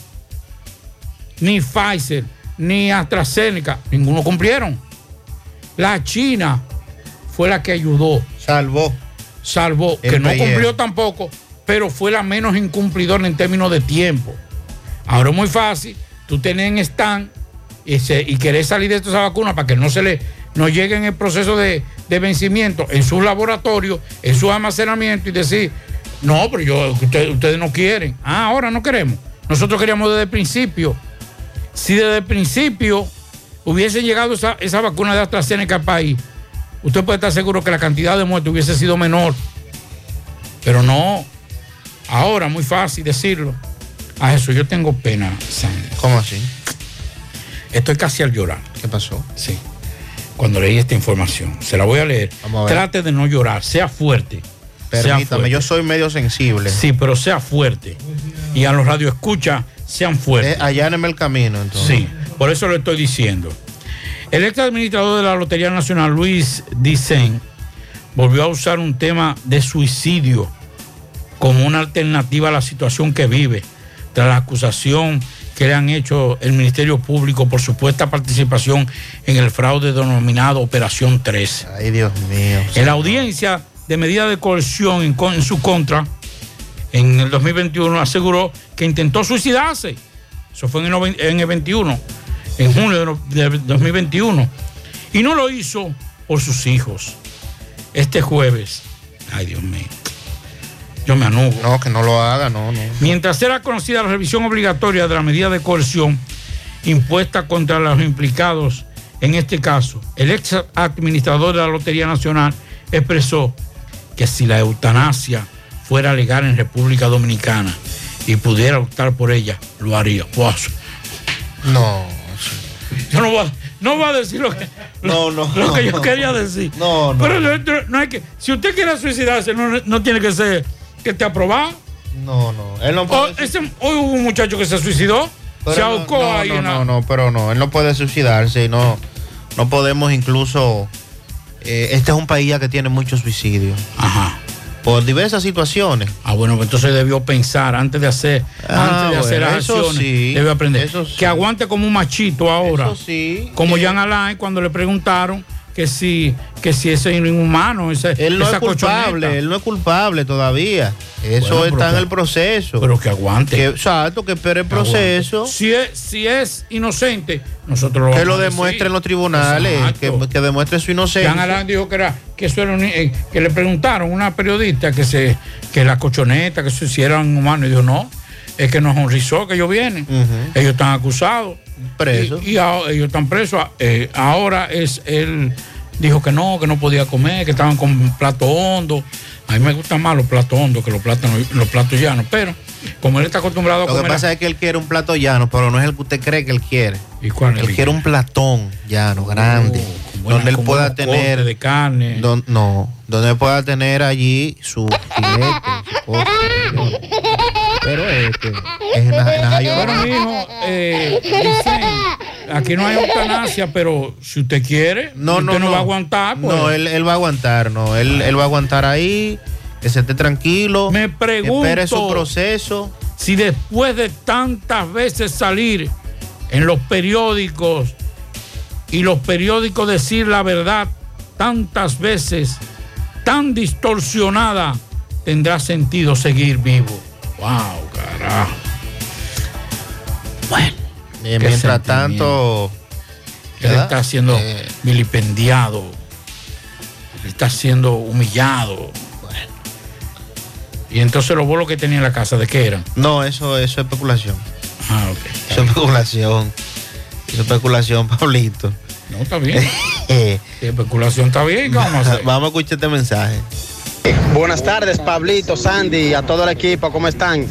Ni Pfizer, ni AstraZeneca, ninguno cumplieron. La China fue la que ayudó. Salvó. Salvó, que no cumplió tampoco, pero fue la menos incumplidora en términos de tiempo. Ahora es muy fácil, tú tenés en stand y, se- y querer salir de esa vacuna para que no se le no llegue en el proceso de, de vencimiento en sus laboratorios, en su almacenamiento y decir, no, pero yo, usted- ustedes no quieren. Ah, ahora no queremos. Nosotros queríamos desde el principio. Si desde el principio hubiese llegado esa, esa vacuna de AstraZeneca al país, usted puede estar seguro que la cantidad de muertes hubiese sido menor. Pero no. Ahora, muy fácil decirlo. A eso yo tengo pena, Sandy. ¿Cómo así? Estoy casi al llorar. ¿Qué pasó? Sí. Cuando leí esta información. Se la voy a leer. A. Trate de no llorar. Sea fuerte. Sea Permítame, fuerte. yo soy medio sensible. Sí, pero sea fuerte. Y a los radioescuchas sean fuertes. Eh, alláneme el camino, entonces. Sí, por eso lo estoy diciendo. El ex administrador de la Lotería Nacional, Luis Dicen, volvió a usar un tema de suicidio como una alternativa a la situación que vive, tras la acusación que le han hecho el Ministerio Público por supuesta participación en el fraude denominado Operación 3. Ay, Dios mío. En la audiencia de medida de coerción en, su contra, en el 2021 aseguró que intentó suicidarse. Eso fue en el, en el 21, en junio de no- de 2021. Y no lo hizo por sus hijos. Este jueves, ay Dios mío, yo me anugo. No, que no lo haga, no, no. Mientras era conocida la revisión obligatoria de la medida de coerción impuesta contra los implicados en este caso, el ex administrador de la Lotería Nacional expresó que si la eutanasia fuera legal en República Dominicana y pudiera optar por ella, lo haría. Wow. No. Yo no voy, a, no voy a decir lo que, No, no. lo que yo quería decir. No, no. Pero no, no hay que, si usted quiere suicidarse, no, no tiene que ser que esté aprobado. No, no. Él no puede. ese- hoy hubo un muchacho que se suicidó, Pero se no, ahorcó no, ahí no, en la- no, no, pero no. Él no puede suicidarse y no, no podemos incluso. eh, este es un país ya que tiene muchos suicidios. Ajá. Por diversas situaciones. Ah, bueno, pues entonces debió pensar antes de hacer, Ah, antes de hacer bueno, eso acciones, sí, debe aprender. eso sí. Que aguante como un machito ahora. Eso sí. Como que- Jean Alain cuando le preguntaron que si, que si es inhumano, ese, Él no esa es culpable, cochoneta. él no es culpable todavía. Eso Bueno, está en el proceso. Pero que aguante. Que, exacto, que espere el proceso. Si es, si es inocente, nosotros lo Que lo a decir. demuestre en los tribunales, que, que demuestre su Jean inocencia. Alain dijo que era que eso era un- eh, que le preguntaron a una periodista que se que la cochoneta que se hicieran humanos y dijo no es que no es un que ellos vienen ellos están acusados Presos. y, y a- ellos están presos. Eh, ahora es él dijo que no que no podía comer que estaban con plato hondo. A mí me gustan más los platos hondos que los platos los platos llanos pero como él está acostumbrado a Lo que comer pasa es que él quiere un plato llano, pero no es el que usted cree que él quiere. ¿Y cuál es él quiere un platón llano, grande, buena- donde él pueda tener de carne. don- no, donde él pueda tener allí su filete, su cosa, pero este es en la- en la. Bueno, mijo, eh, dicen, aquí no hay eutanasia, pero si usted quiere, No, usted no, no, no. va a aguantar. Pues. No, él, él va a aguantar, no, él, él va a aguantar ahí, que se esté tranquilo, Me pregunto espere su proceso. si después de tantas veces salir en los periódicos y los periódicos decir la verdad tantas veces, tan distorsionada, tendrá sentido seguir vivo. Wow, carajo. Bueno, Eh, mientras tanto, Él ¿verdad? está siendo Eh, vilipendiado. Él está siendo humillado. Bueno. Y entonces los bolos que tenía en la casa, ¿de qué eran? no, eso, eso es especulación. Ah, ok. Eso es especulación. Eso es especulación, [LAUGHS] Pablito. No, está bien. [LAUGHS] Si especulación está bien, ¿qué vamos a hacer? [LAUGHS] Vamos a escuchar este mensaje. Buenas tardes, Pablito, Sandy, a todo el equipo, ¿cómo están?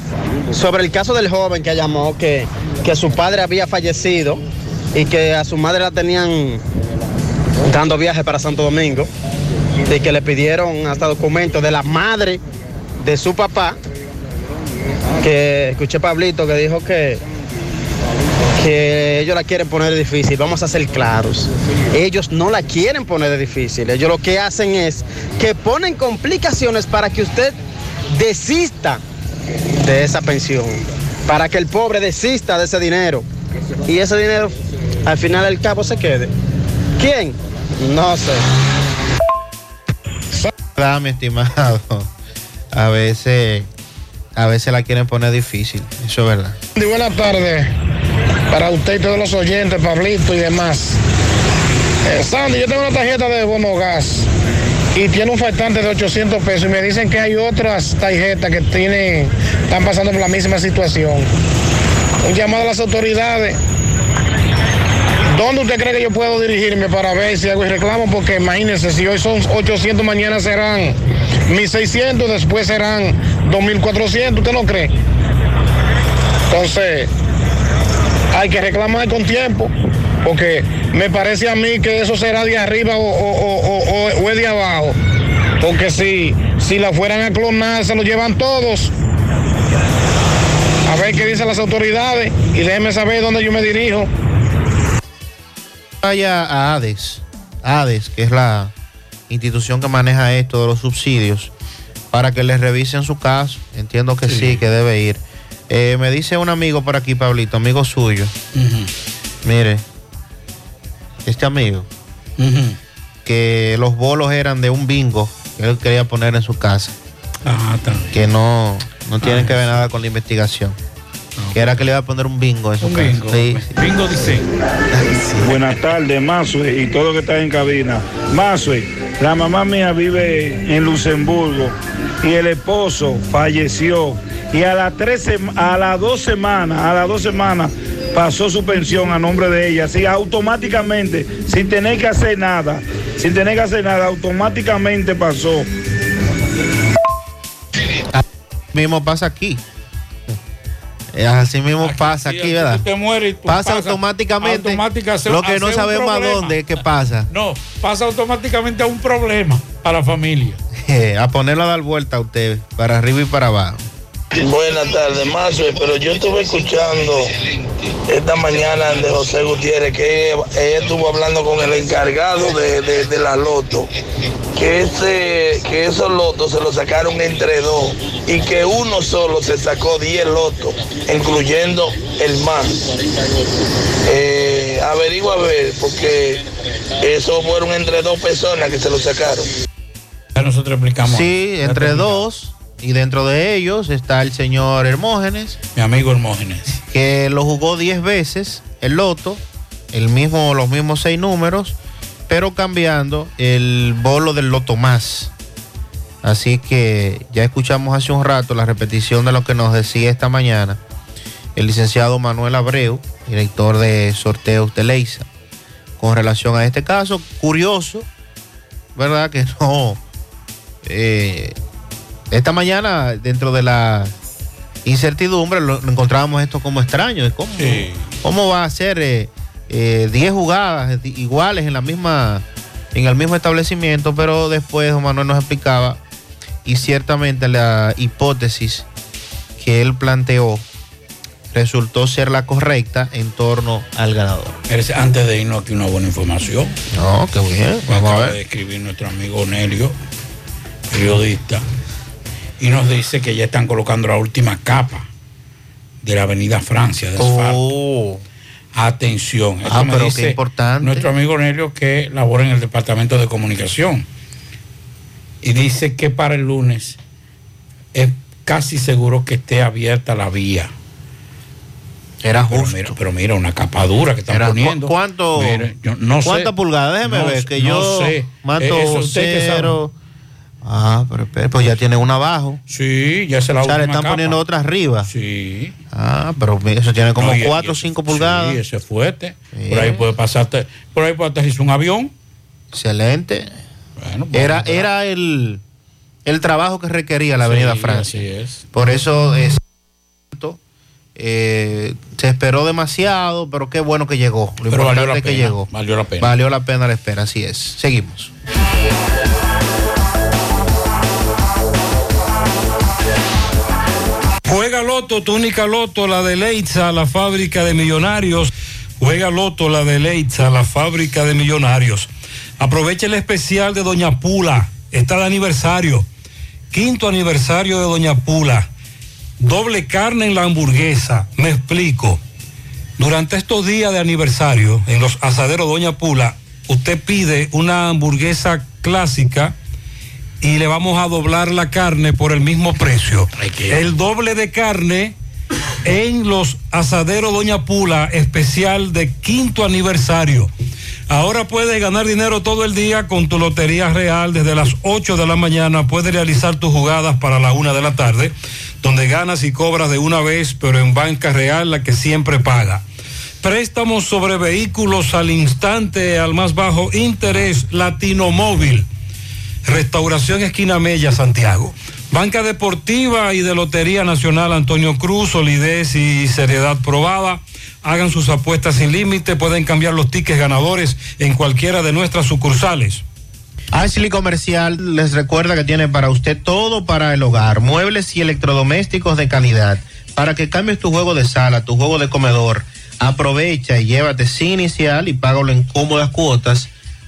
Sobre el caso del joven que llamó, que, que su padre había fallecido y que a su madre la tenían dando viaje para Santo Domingo y que le pidieron hasta documentos de la madre de su papá, que escuché Pablito que dijo que, que ellos la quieren poner difícil. Vamos a ser claros. Ellos no la quieren poner difícil. Ellos lo que hacen es que ponen complicaciones para que usted desista de esa pensión, para que el pobre desista de ese dinero. Y ese dinero al final del cabo se quede. ¿Quién? No sé. ¿Verdad, mi estimado? A veces, a veces la quieren poner difícil. Eso es verdad. Buenas tardes. Para usted y todos los oyentes, Pablito y demás. Eh, Sandy, yo tengo una tarjeta de bono gas y tiene un faltante de 800 pesos y me dicen que hay otras tarjetas que tienen, están pasando por la misma situación. Un llamado a las autoridades. ¿Dónde usted cree que yo puedo dirigirme para ver si hago el reclamo? Porque imagínense, si hoy son 800, mañana serán 1600, después serán 2400, ¿usted no cree? Entonces, hay que reclamar con tiempo, porque me parece a mí que eso será de arriba o, o- o- o- o es de abajo. Porque si, si la fueran a clonar, se lo llevan todos. A ver qué dicen las autoridades y déjenme saber dónde yo me dirijo. Vaya a ADES, ADES, que es la institución que maneja esto de los subsidios, para que les revisen su caso. Entiendo que sí, que debe ir. Eh, me dice un amigo por aquí, Pablito, amigo suyo. Mire, este amigo, que los bolos eran de un bingo que él quería poner en su casa. Ah, que no, no tienen que ver nada con la investigación. Que era que le iba a poner un bingo en su Un casa. bingo. Sí. Bingo dice. Buenas tardes, Mazue y todo lo que está en cabina. Mazue, la mamá mía vive en Luxemburgo y el esposo falleció y a las tres a las dos semanas, a las dos semanas pasó su pensión a nombre de ella, así automáticamente, sin tener que hacer nada, sin tener que hacer nada, automáticamente pasó. mismo pasa aquí. Eh, Así mismo pasa aquí, aquí ¿verdad? y tú pasa pasas automáticamente. automática a ser- lo que no sabemos a dónde, ¿qué pasa? No, pasa automáticamente a un problema para la familia. [LAUGHS] a ponerlo a dar vuelta a usted, para arriba y para abajo. Buenas tardes, Mazo, pero yo estuve escuchando esta mañana de José Gutiérrez que ella estuvo hablando con el encargado de, de- de la loto, que, ese, que esos lotos se los sacaron entre dos y que uno solo se sacó 10 lotos, incluyendo el más. Eh, averigua a ver, porque eso fueron entre dos personas que se lo sacaron. Ya nosotros explicamos. Sí, entre dos. Y dentro de ellos está el señor Hermógenes. Mi amigo Hermógenes. Que lo jugó 10 veces el loto, el mismo, los mismos seis números, pero cambiando el bolo del loto más. Así que ya escuchamos hace un rato la repetición de lo que nos decía esta mañana el licenciado Manuel Abreu, director de sorteos de Leisa, con relación a este caso. Curioso, ¿verdad? Que no. eh, esta mañana, dentro de la incertidumbre, lo, encontrábamos esto como extraño. ¿Cómo, cómo va a ser eh, eh, 10 jugadas iguales en la misma en el mismo establecimiento? Pero después Juan Manuel nos explicaba y ciertamente la hipótesis que él planteó resultó ser la correcta en torno al ganador. Es- Antes de irnos aquí una buena información. No, qué bien. Vamos a ver. de escribir nuestro amigo Nelio, periodista, y nos dice que ya están colocando la última capa de la Avenida Francia de asfalto. Atención. Esto Oh. Ah, me pero dice qué importante. Nuestro amigo Nelio que labora en el departamento de comunicación. Y dice que para el lunes es casi seguro que esté abierta la vía. Era Pero mira, pero mira, una capa dura que están Era- poniendo. ¿cu- cuánto- Mire, yo no sé. ¿Cuántas pulgadas? Déjeme No- ver, que no yo sé. mato Eh, cero. Ah, pero pues ya tiene una abajo. Sí, ya se la O sea, le están capa. poniendo otra arriba. Sí. Ah, pero eso tiene como No, y- 4 o y eso- 5 pulgadas. Sí, ese es fuerte. Sí. Por ahí puede pasarte, por ahí puede aterrizar un avión. Excelente. Bueno, pues, Era, era el, el trabajo que requería la Avenida Sí, Francia. así es. Por eso es, eh, se esperó demasiado, pero qué bueno que llegó. Lo Pero valió importante la es que pena, llegó. valió la pena. Valió la pena la espera, así es. Seguimos. Juega Loto, tu única Loto, la de Leitza, la fábrica de millonarios. Juega Loto, la de Leitza, la fábrica de millonarios. Aprovecha el especial de Doña Pula. Está de aniversario. Quinto aniversario de Doña Pula. Doble carne en la hamburguesa. Me explico. Durante estos días de aniversario, en los asaderos Doña Pula, usted pide una hamburguesa clásica y le vamos a doblar la carne por el mismo precio. El doble de carne en los asaderos Doña Pula, especial de quinto aniversario. Ahora puedes ganar dinero todo el día con tu Lotería Real. Desde las 8 de la mañana puedes realizar tus jugadas para la 1 de la tarde, donde ganas y cobras de una vez, pero en banca real, la que siempre paga. Préstamos sobre vehículos al instante, al más bajo interés, Latino Móvil. Restauración Esquina Mella, Santiago. Banca Deportiva y de Lotería Nacional Antonio Cruz, solidez y seriedad probada. Hagan sus apuestas sin límite, pueden cambiar los tickets ganadores en cualquiera de nuestras sucursales. Ashley Comercial les recuerda que tiene para usted todo para el hogar, muebles y electrodomésticos de calidad, para que cambies tu juego de sala, tu juego de comedor. Aprovecha y llévate sin inicial y págalo en cómodas cuotas.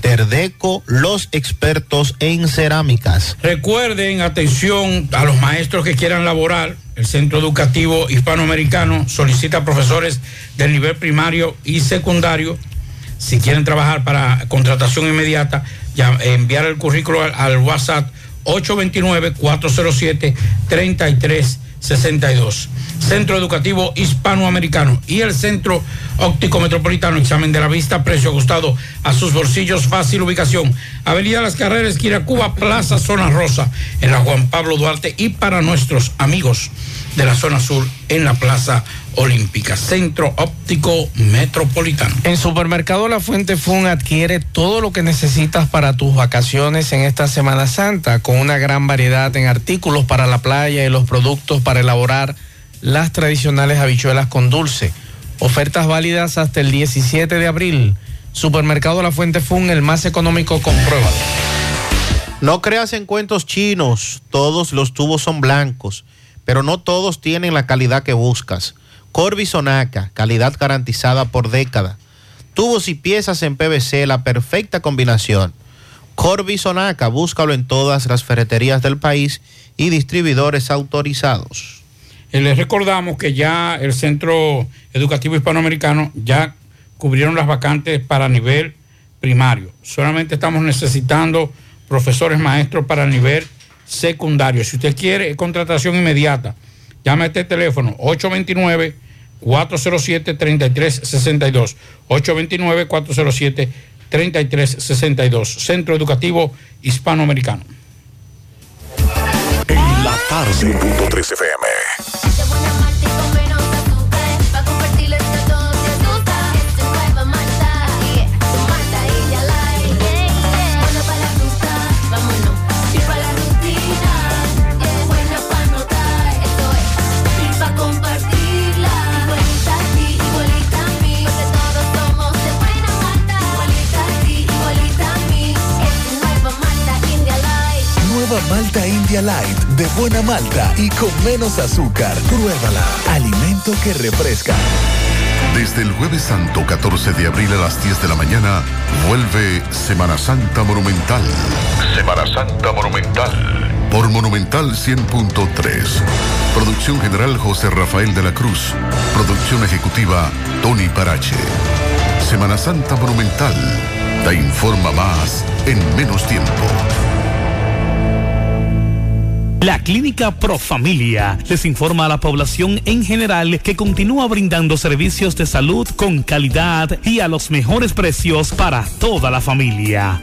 Terdeco, los expertos en cerámicas. Recuerden, atención a los maestros que quieran laborar. El Centro Educativo Hispanoamericano solicita profesores del nivel primario y secundario. Si quieren trabajar para contratación inmediata, ya, enviar el currículo al, al WhatsApp 829-407-3362. Centro Educativo Hispanoamericano y el Centro Óptico Metropolitano, examen de la vista, precio ajustado a sus bolsillos, fácil ubicación. Avenida Las Carreras, Esquina Cuba, Plaza Zona Rosa, en la Juan Pablo Duarte y para nuestros amigos de la zona sur en la Plaza Olímpica, Centro Óptico Metropolitano. En Supermercado La Fuente Fun adquiere todo lo que necesitas para tus vacaciones en esta Semana Santa, con una gran variedad en artículos para la playa y los productos para elaborar las tradicionales habichuelas con dulce. Ofertas válidas hasta el 17 de abril. Supermercado La Fuente Fun, el más económico, compruébalo. No creas en cuentos chinos, todos los tubos son blancos, pero no todos tienen la calidad que buscas. Corby Sonaca, calidad garantizada por década. Tubos y piezas en PVC, la perfecta combinación. Corby Sonaca, búscalo en todas las ferreterías del país y distribuidores autorizados. Eh, Les recordamos que ya el Centro Educativo Hispanoamericano ya cubrieron las vacantes para nivel primario. Solamente estamos necesitando profesores maestros para nivel secundario. Si usted quiere contratación inmediata, llame a este teléfono 829 407 3362 829 407 3362 Centro Educativo Hispanoamericano. En la tarde. 1.3 FM. India Light de buena malta y con menos azúcar. Pruébala. Alimento que refresca. Desde el jueves santo 14 de abril a las 10 de la mañana, vuelve Semana Santa Monumental. Semana Santa Monumental. Por Monumental 100.3. Producción general José Rafael de la Cruz. Producción ejecutiva Tony Parache. Semana Santa Monumental. Te informa más en menos tiempo. La Clínica Profamilia les informa a la población en general que continúa brindando servicios de salud con calidad y a los mejores precios para toda la familia.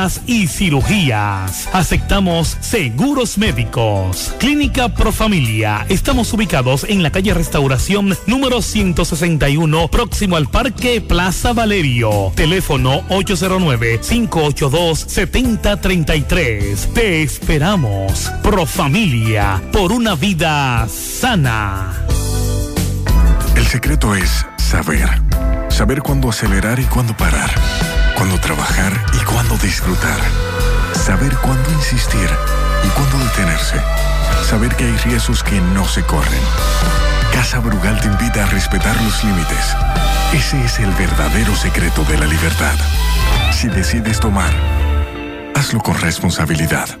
y cirugías. Aceptamos seguros médicos. Clínica Profamilia. Estamos ubicados en la calle Restauración número 161, próximo al Parque Plaza Valerio. Teléfono 809-582-7033. Te esperamos. Profamilia, por una vida sana. El secreto es saber. Saber cuándo acelerar y cuándo parar. Cuándo trabajar y cuándo disfrutar. Saber cuándo insistir y cuándo detenerse. Saber que hay riesgos que no se corren. Casa Brugal te invita a respetar los límites. Ese es el verdadero secreto de la libertad. Si decides tomar, hazlo con responsabilidad.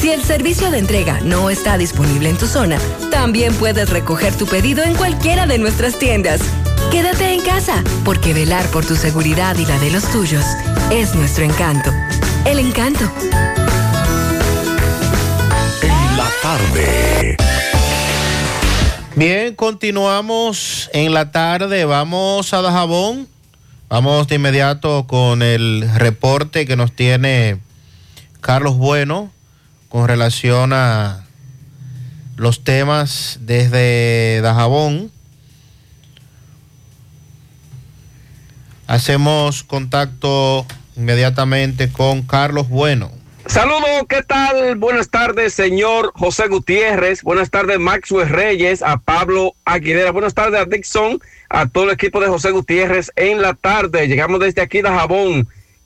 Si el servicio de entrega no está disponible en tu zona, también puedes recoger tu pedido en cualquiera de nuestras tiendas. Quédate en casa, porque velar por tu seguridad y la de los tuyos es nuestro encanto. El encanto. En la tarde. Bien, continuamos en la tarde. Vamos a Dajabón. Vamos de inmediato con el reporte que nos tiene Carlos Bueno con relación a los temas desde Dajabón. Hacemos contacto inmediatamente con Carlos Bueno. Saludos, ¿qué tal? Buenas tardes, señor José Gutiérrez. Buenas tardes, Maxwell Reyes, a Pablo Aguilera. Buenas tardes a Dixon, a todo el equipo de José Gutiérrez en la tarde. Llegamos desde aquí de Jabón,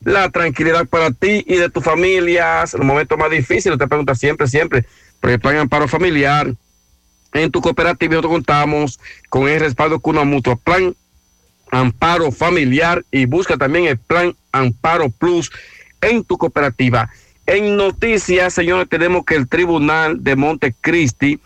la tranquilidad para ti y de tu familia. En los momentos más difíciles, te pregunta siempre, siempre, por el Plan Amparo Familiar. En tu cooperativa nosotros contamos con el respaldo con una mutua plan Amparo Familiar y busca también el plan Amparo Plus en tu cooperativa. En noticias, señores, tenemos que el Tribunal de Montecristi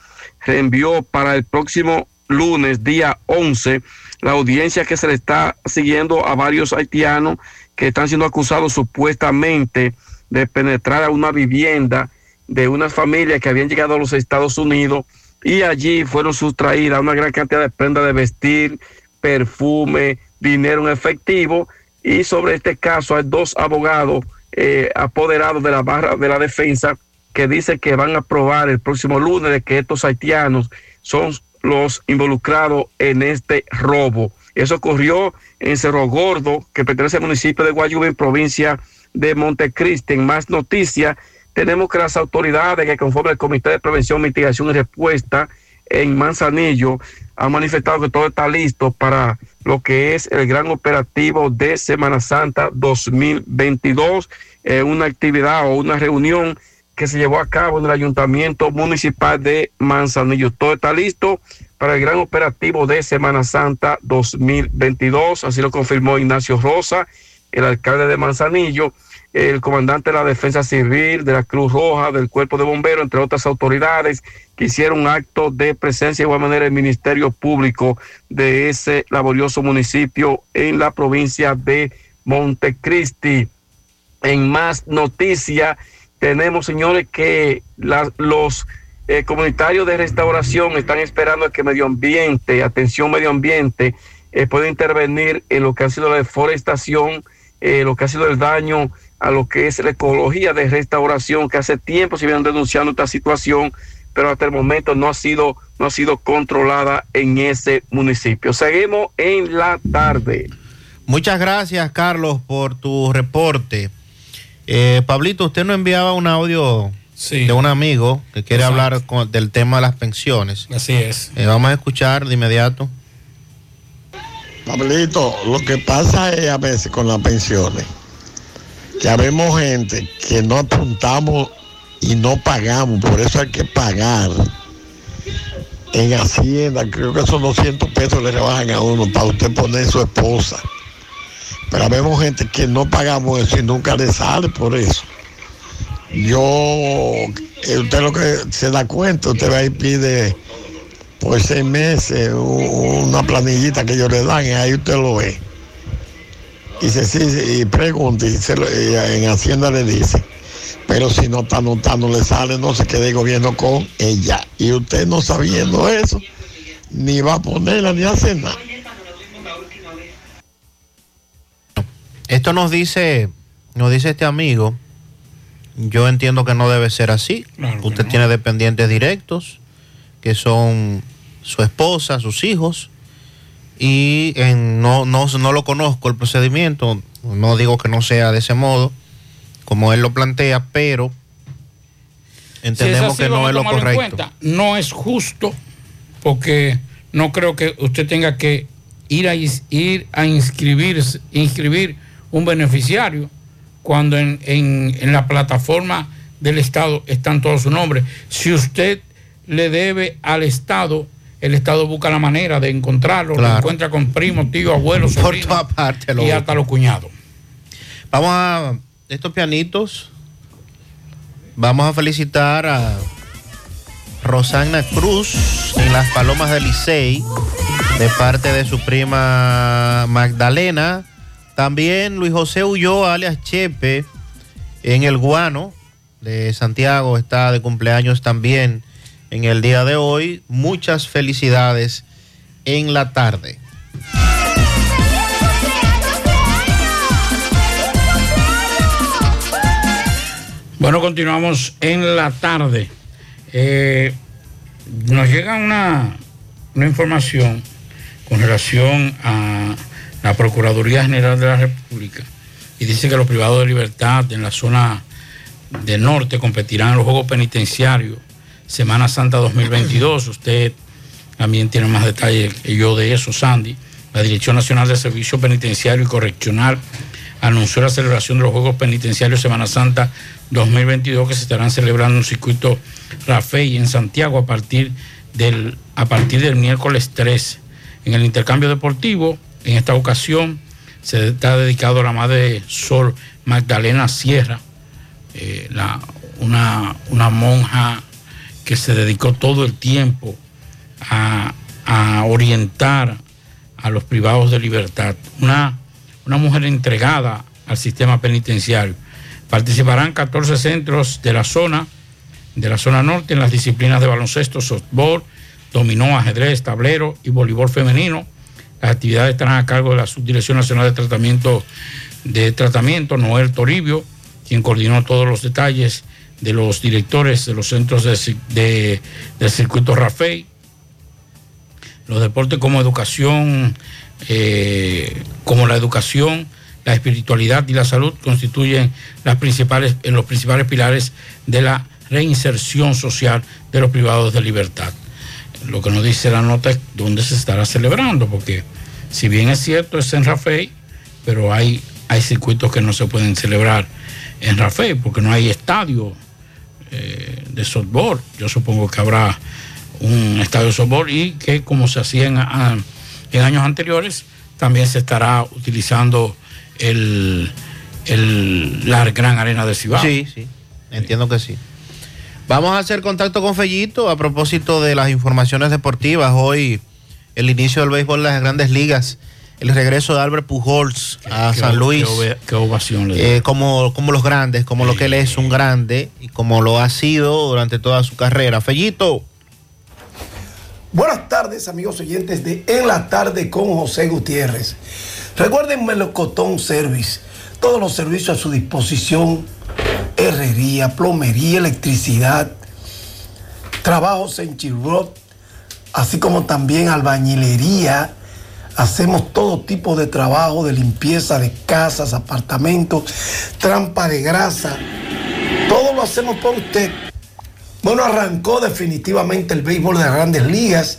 reenvió para el próximo lunes, día 11, la audiencia que se le está siguiendo a varios haitianos que están siendo acusados supuestamente de penetrar a una vivienda de unas familias que habían llegado a los Estados Unidos y allí fueron sustraídas una gran cantidad de prendas de vestir, perfume, dinero en efectivo y sobre este caso hay dos abogados eh, apoderados de la barra de la defensa que dicen que van a probar el próximo lunes que estos haitianos son los involucrados en este robo. Eso ocurrió en Cerro Gordo, que pertenece al municipio de Guayuba, provincia de Montecristi. En más noticias, tenemos que las autoridades que conforman el Comité de Prevención, Mitigación y Respuesta en Manzanillo han manifestado que todo está listo para lo que es el gran operativo de Semana Santa 2022, eh, una actividad o una reunión que se llevó a cabo en el Ayuntamiento Municipal de Manzanillo. Todo está listo para el gran operativo de Semana Santa 2022, así lo confirmó Ignacio Rosa, el alcalde de Manzanillo, el comandante de la Defensa Civil, de la Cruz Roja, del Cuerpo de Bomberos, entre otras autoridades, que hicieron acto de presencia de igual manera el Ministerio Público de ese laborioso municipio en la provincia de Montecristi. En más noticias, tenemos, señores, que los eh, comunitarios de restauración están esperando que medio ambiente, atención medio ambiente, eh, pueda intervenir en lo que ha sido la deforestación, eh, lo que ha sido el daño a lo que es la ecología de restauración, que hace tiempo se vienen denunciando esta situación, pero hasta el momento no ha sido, no ha sido controlada en ese municipio. Seguimos en la tarde. Muchas gracias, Carlos, por tu reporte. Eh, Pablito, usted nos enviaba un audio de un amigo que quiere Exacto. hablar con- del tema de las pensiones. Así es. Eh, vamos a escuchar de inmediato. Pablito, lo que pasa es a veces con las pensiones, que habemos gente que no apuntamos y no pagamos, por eso hay que pagar. En Hacienda, creo que son 200 pesos le rebajan a uno para usted poner su esposa. Pero habemos gente que no pagamos eso y nunca le sale por eso. Yo, eh, usted lo que se da cuenta, usted va y pide por seis meses una planillita que ellos le dan y ahí usted lo ve. Y, se, sí, y pregunta y, en Hacienda le dice, pero si no está anotando le sale, no se quede el gobierno con ella. Y usted no sabiendo eso, ni va a ponerla ni hace nada. Esto nos dice, nos dice este amigo. Yo entiendo que no debe ser así. Usted tiene dependientes directos, que son su esposa, sus hijos, y en- no, no, no lo conozco el procedimiento. No digo que no sea de ese modo, como él lo plantea, pero entendemos Si que es así, no es lo correcto. cuenta. No es justo porque no creo que usted tenga que ir a, ir a inscribir, inscribir un beneficiario cuando en, en- en la plataforma del Estado están todos sus nombres. Si usted le debe al Estado, el Estado busca la manera de encontrarlo, lo encuentra con primos, tíos, abuelos, Por sobrinos lo y hasta los cuñados. Vamos a estos pianitos. Vamos a felicitar a Rosana Cruz en las Palomas del Licey de parte de su prima Magdalena. También Luis José Ulloa, alias Chepe, en el Guano de Santiago, está de cumpleaños también en el día de hoy. Muchas felicidades en la tarde. Bueno, continuamos en la tarde. Eh, nos llega una, una información con relación a la Procuraduría General de la República y dice que los privados de libertad en la zona del norte competirán en los Juegos Penitenciarios Semana Santa 2022. Usted también tiene más detalles que yo de eso, Sandy. La Dirección Nacional de Servicio Penitenciario y Correccional anunció la celebración de los Juegos Penitenciarios Semana Santa 2022 que se estarán celebrando en un circuito Rafael en Santiago a partir del, a partir del miércoles 13. En el intercambio deportivo, en esta ocasión, se está dedicado a la madre Sol Magdalena Sierra, eh, una, monja que se dedicó todo el tiempo a, a orientar a los privados de libertad. Una, una mujer entregada al sistema penitenciario. Participarán 14 centros de la zona, de la zona norte, en las disciplinas de baloncesto, softball, dominó, ajedrez, tablero y voleibol femenino. Las actividades estarán a cargo de la Subdirección Nacional de Tratamiento de Tratamiento, Noel Toribio, quien coordinó todos los detalles de los directores de los centros de del circuito Rafael los deportes como educación, eh, como la educación, la espiritualidad y la salud constituyen en los principales pilares de la reinserción social de los privados de libertad. Lo que nos dice la nota es dónde se estará celebrando, porque si bien es cierto es en Rafael, pero hay, hay circuitos que no se pueden celebrar en Rafael, porque no hay estadio eh, de softball. Yo supongo que habrá un estadio de softball y que como se hacía en, años anteriores, también se estará utilizando el, el, la gran arena de Cibao. Sí, sí, entiendo que sí. Vamos a hacer contacto con Fellito a propósito de las informaciones deportivas. Hoy el inicio del béisbol de las grandes ligas, el regreso de Albert Pujols a Qué- San Luis. Qué ovación le eh, como, como los grandes, como lo que él es un grande y como lo ha sido durante toda su carrera. Fellito. Buenas tardes, amigos oyentes de En la Tarde con José Gutiérrez. Recuerden Melocotón Service, todos los servicios a su disposición, herrería, plomería, electricidad, trabajos en Chirrot, así como también albañilería. Hacemos todo tipo de trabajo de limpieza de casas, apartamentos, trampa de grasa. Todo lo hacemos por usted. Bueno, arrancó definitivamente el béisbol de las grandes ligas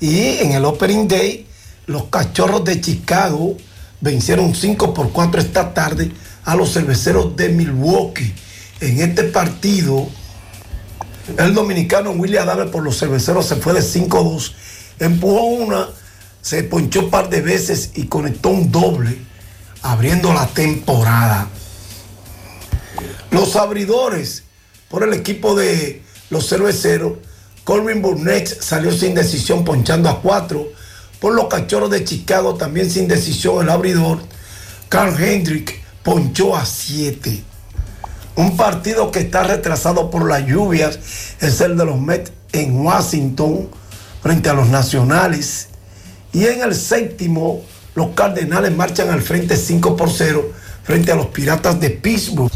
y en el Opening Day los cachorros de Chicago vencieron 5 por 4 esta tarde a los cerveceros de Milwaukee. En este partido, el dominicano William Adame por los cerveceros se fue de 5-2, empujó una, se ponchó un par de veces y conectó un doble, abriendo la temporada. Los abridores por el equipo de los cerveceros, Colvin Burnett salió sin decisión ponchando a cuatro. Por los cachorros de Chicago también sin decisión el abridor, Carl Hendrick ponchó a siete. Un partido que está retrasado por las lluvias es el de los Mets en Washington frente a los Nacionales. Y en el séptimo, los Cardenales marchan al frente 5 por 0 frente a los Piratas de Pittsburgh.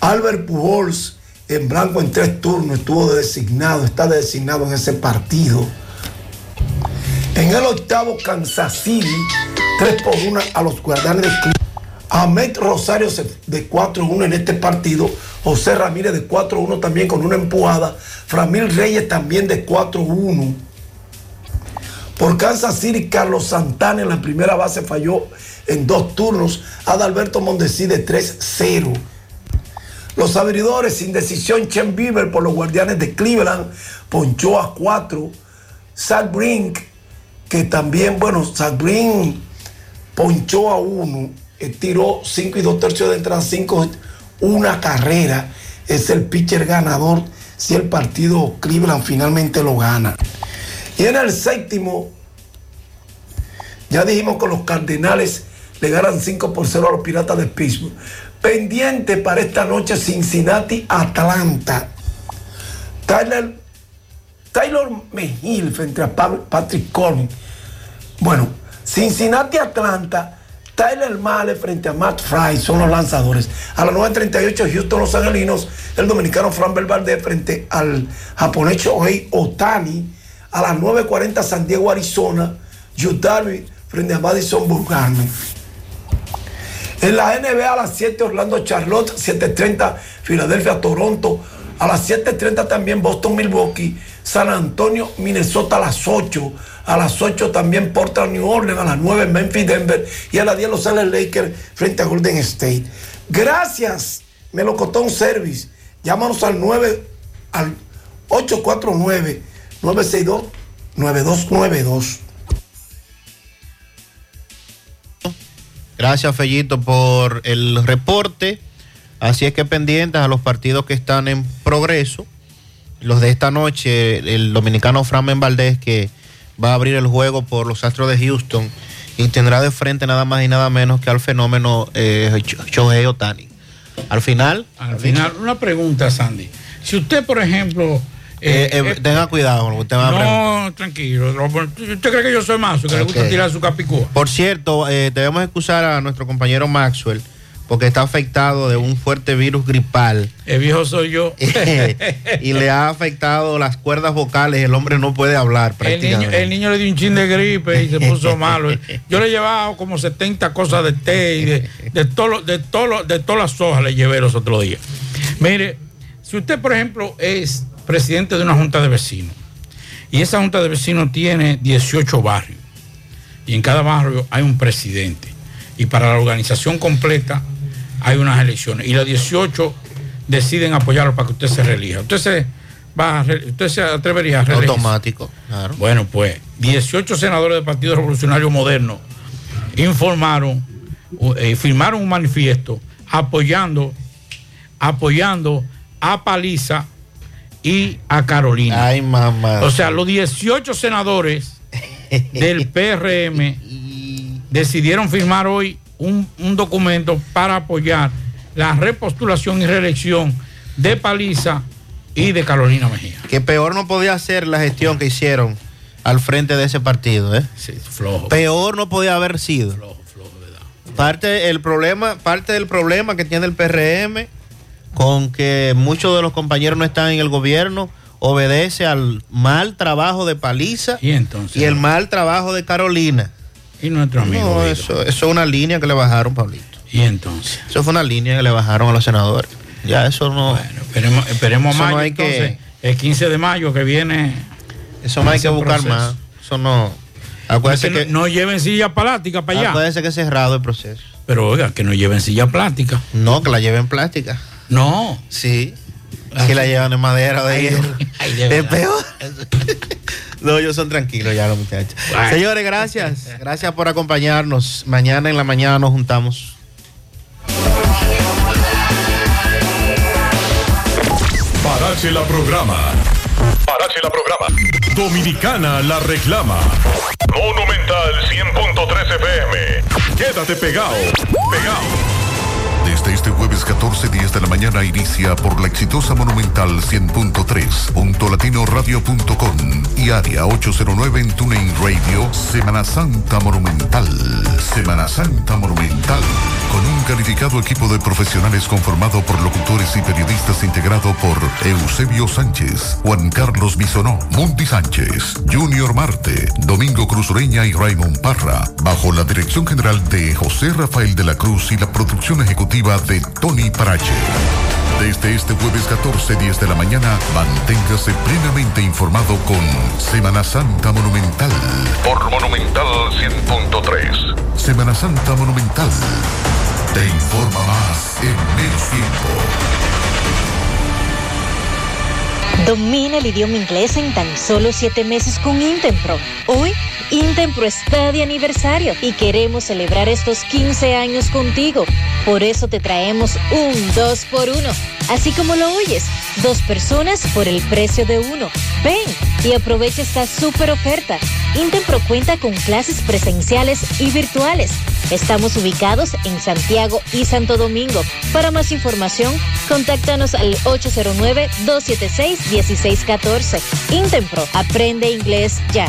Albert Pujols en blanco en tres turnos estuvo designado, está designado en ese partido. En el octavo, Kansas City, 3 por 1 a los guardianes de. Ahmed Rosario de 4-1 en este partido. José Ramírez de 4-1 también con una empujada. Framil Reyes también de 4-1. Por Kansas City, Carlos Santana en la primera base falló en dos turnos. Adalberto Mondesi de 3-0. Los abridores sin decisión, Chen Bieber por los guardianes de Cleveland, ponchó a 4. Zach Brink, que también, bueno, Zach Brink ponchó a 1, tiró 5 y 2 tercios de entrada, 5, una carrera. Es el pitcher ganador si el partido Cleveland finalmente lo gana. Y en el séptimo, ya dijimos que los Cardenales le ganan 5 por 0 a los Piratas de Pittsburgh. Pendiente para esta noche Cincinnati Atlanta. Tyler, Taylor Mejil frente a Patrick Corbin. Bueno, Cincinnati Atlanta, Tyler Male frente a Matt Fry son los lanzadores. A las 9.38 Houston Los Angelinos, el dominicano Fran Valdez frente al japonés Shohei Otani. A las 9.40 San Diego, Arizona, Yu Darvish frente a Madison Bumgarner. En la NBA a las 7 Orlando Charlotte, 7.30 Filadelfia Toronto, a las 7.30 también Boston Milwaukee, San Antonio Minnesota a las 8, a las 8 también Portland New Orleans, a las 9 Memphis Denver y a las 10 Los Ángeles Lakers frente a Golden State. Gracias, Melocotón Service. Llámanos al 9 al 849 962 9292. Gracias, Fellito, por el reporte. Así es que pendientes a los partidos que están en progreso. Los de esta noche, el dominicano Fran Valdés, que va a abrir el juego por los Astros de Houston y tendrá de frente nada más y nada menos que al fenómeno eh, Shohei Otani. Al final, Al final, una pregunta, Sandy. Si usted, por ejemplo. eh, eh, eh, tenga cuidado usted va a preguntar. no, tranquilo. lo- ¿Usted cree que yo soy mazo, que le gusta tirar su capicúa? Por cierto, eh, debemos excusar a nuestro compañero Maxwell porque está afectado de un fuerte virus gripal. El viejo soy yo. [LAUGHS] y le ha afectado las cuerdas vocales. El hombre no puede hablar El niño, prácticamente. el niño le dio un chin de gripe y se puso malo. Yo le llevaba como 70 cosas de té y de, de, todo de, todo de todas las hojas le llevé los otros días. Mire, si usted, por ejemplo, es presidente de una junta de vecinos y esa junta de vecinos tiene 18 barrios y en cada barrio hay un presidente y para la organización completa hay unas elecciones y los 18 deciden apoyarlo para que usted se relija. Usted se, va a usted se atrevería a reelegirse? Automático, claro. Bueno, pues 18 senadores del Partido Revolucionario Moderno informaron, eh, firmaron un manifiesto apoyando, apoyando a Paliza y a Carolina. Ay, mamá. O sea, los 18 senadores del [LAUGHS] PRM decidieron firmar hoy un, un documento para apoyar la repostulación y reelección de Paliza y de Carolina Mejía. Que peor no podía ser la gestión que hicieron al frente de ese partido, ¿eh? Sí, flojo. Peor no podía haber sido. Parte el problema, parte del problema que tiene el PRM con que muchos de los compañeros no están en el gobierno obedece al mal trabajo de Paliza y, entonces, y el mal trabajo de Carolina. Y nuestro amigo. No, eso, eso es una línea que le bajaron, Pablito. Y entonces. Eso fue una línea que le bajaron a los senadores. Ya eso no. Esperemos, esperemos Eso no mayo, que- entonces, el 15 de mayo que viene. Eso no hay que buscar proceso. más. Eso no. Acuérdese Es que que, no, lleven silla plástica para allá. acuérdese que es cerrado el proceso. Pero oiga, que no lleven silla plástica. No, que la lleven plástica. No. Sí. Que la llevan en madera de hierro. Es peor. No, ellos son tranquilos ya los muchachos. Bueno. Señores, gracias. Gracias por acompañarnos. Mañana en la mañana nos juntamos. Parache la programa. Parache la programa. Dominicana la reclama. Monumental 100.13 FM. Quédate pegado. Pegado. Desde este jueves 14, 10 de la mañana inicia por la exitosa Monumental 100.3, punto latinoradio.com y área 809 en TuneIn Radio, Semana Santa Monumental. Semana Santa Monumental. Con un calificado equipo de profesionales conformado por locutores y periodistas integrado por Eusebio Sánchez, Juan Carlos Bisonó, Mundi Sánchez, Junior Marte, Domingo Cruz Ureña y Raymond Parra, bajo la dirección general de José Rafael de la Cruz y la producción ejecutiva de Tony Parache. Desde este jueves 14, 10 de la mañana, manténgase plenamente informado con Semana Santa Monumental. Por Monumental 100.3. Semana Santa Monumental. Te informa más en menos tiempo. Domina el idioma inglés en tan solo siete meses con Intempro. Hoy, Intempro está de aniversario y queremos celebrar estos 15 años contigo. Por eso te traemos un 2 por 1 Así como lo oyes, dos personas por el precio de uno. Ven y aprovecha esta super oferta. Intempro cuenta con clases presenciales y virtuales. Estamos ubicados en Santiago y Santo Domingo. Para más información, contáctanos al 809-276-1614. Intempro, aprende inglés ya.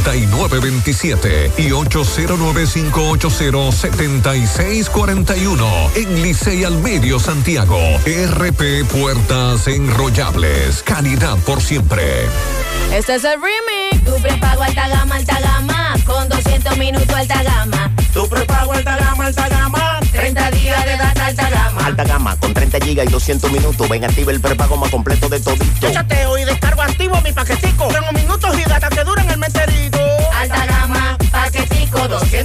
829-979-9927 y 809-580-7641 en Licey al Medio Santiago. RP Puertas Enrollables. Calidad por siempre. Este es el remix. Tu prepago alta gama, alta gama. Con 200 minutos alta gama. Tu prepago alta gama, alta gama. 30 días de data alta gama. Alta gama con 30 gigas y 200 minutos. Ven, activa el prepago más completo de todito. Yo chateo y descargo activo mi paquetico. Tengo minutos y data que duran el mes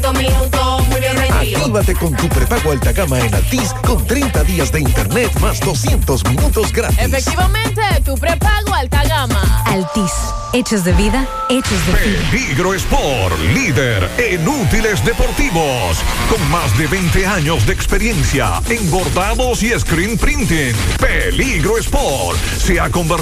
300 con tu prepago alta gama en Altis con 30 días de internet más 200 minutos gratis. Efectivamente, tu prepago alta gama. Altis, hechos de vida, hechos de Peligro. Sport, líder en útiles deportivos. Con más de 20 años de experiencia en bordados y screen printing. Peligro Sport se ha convertido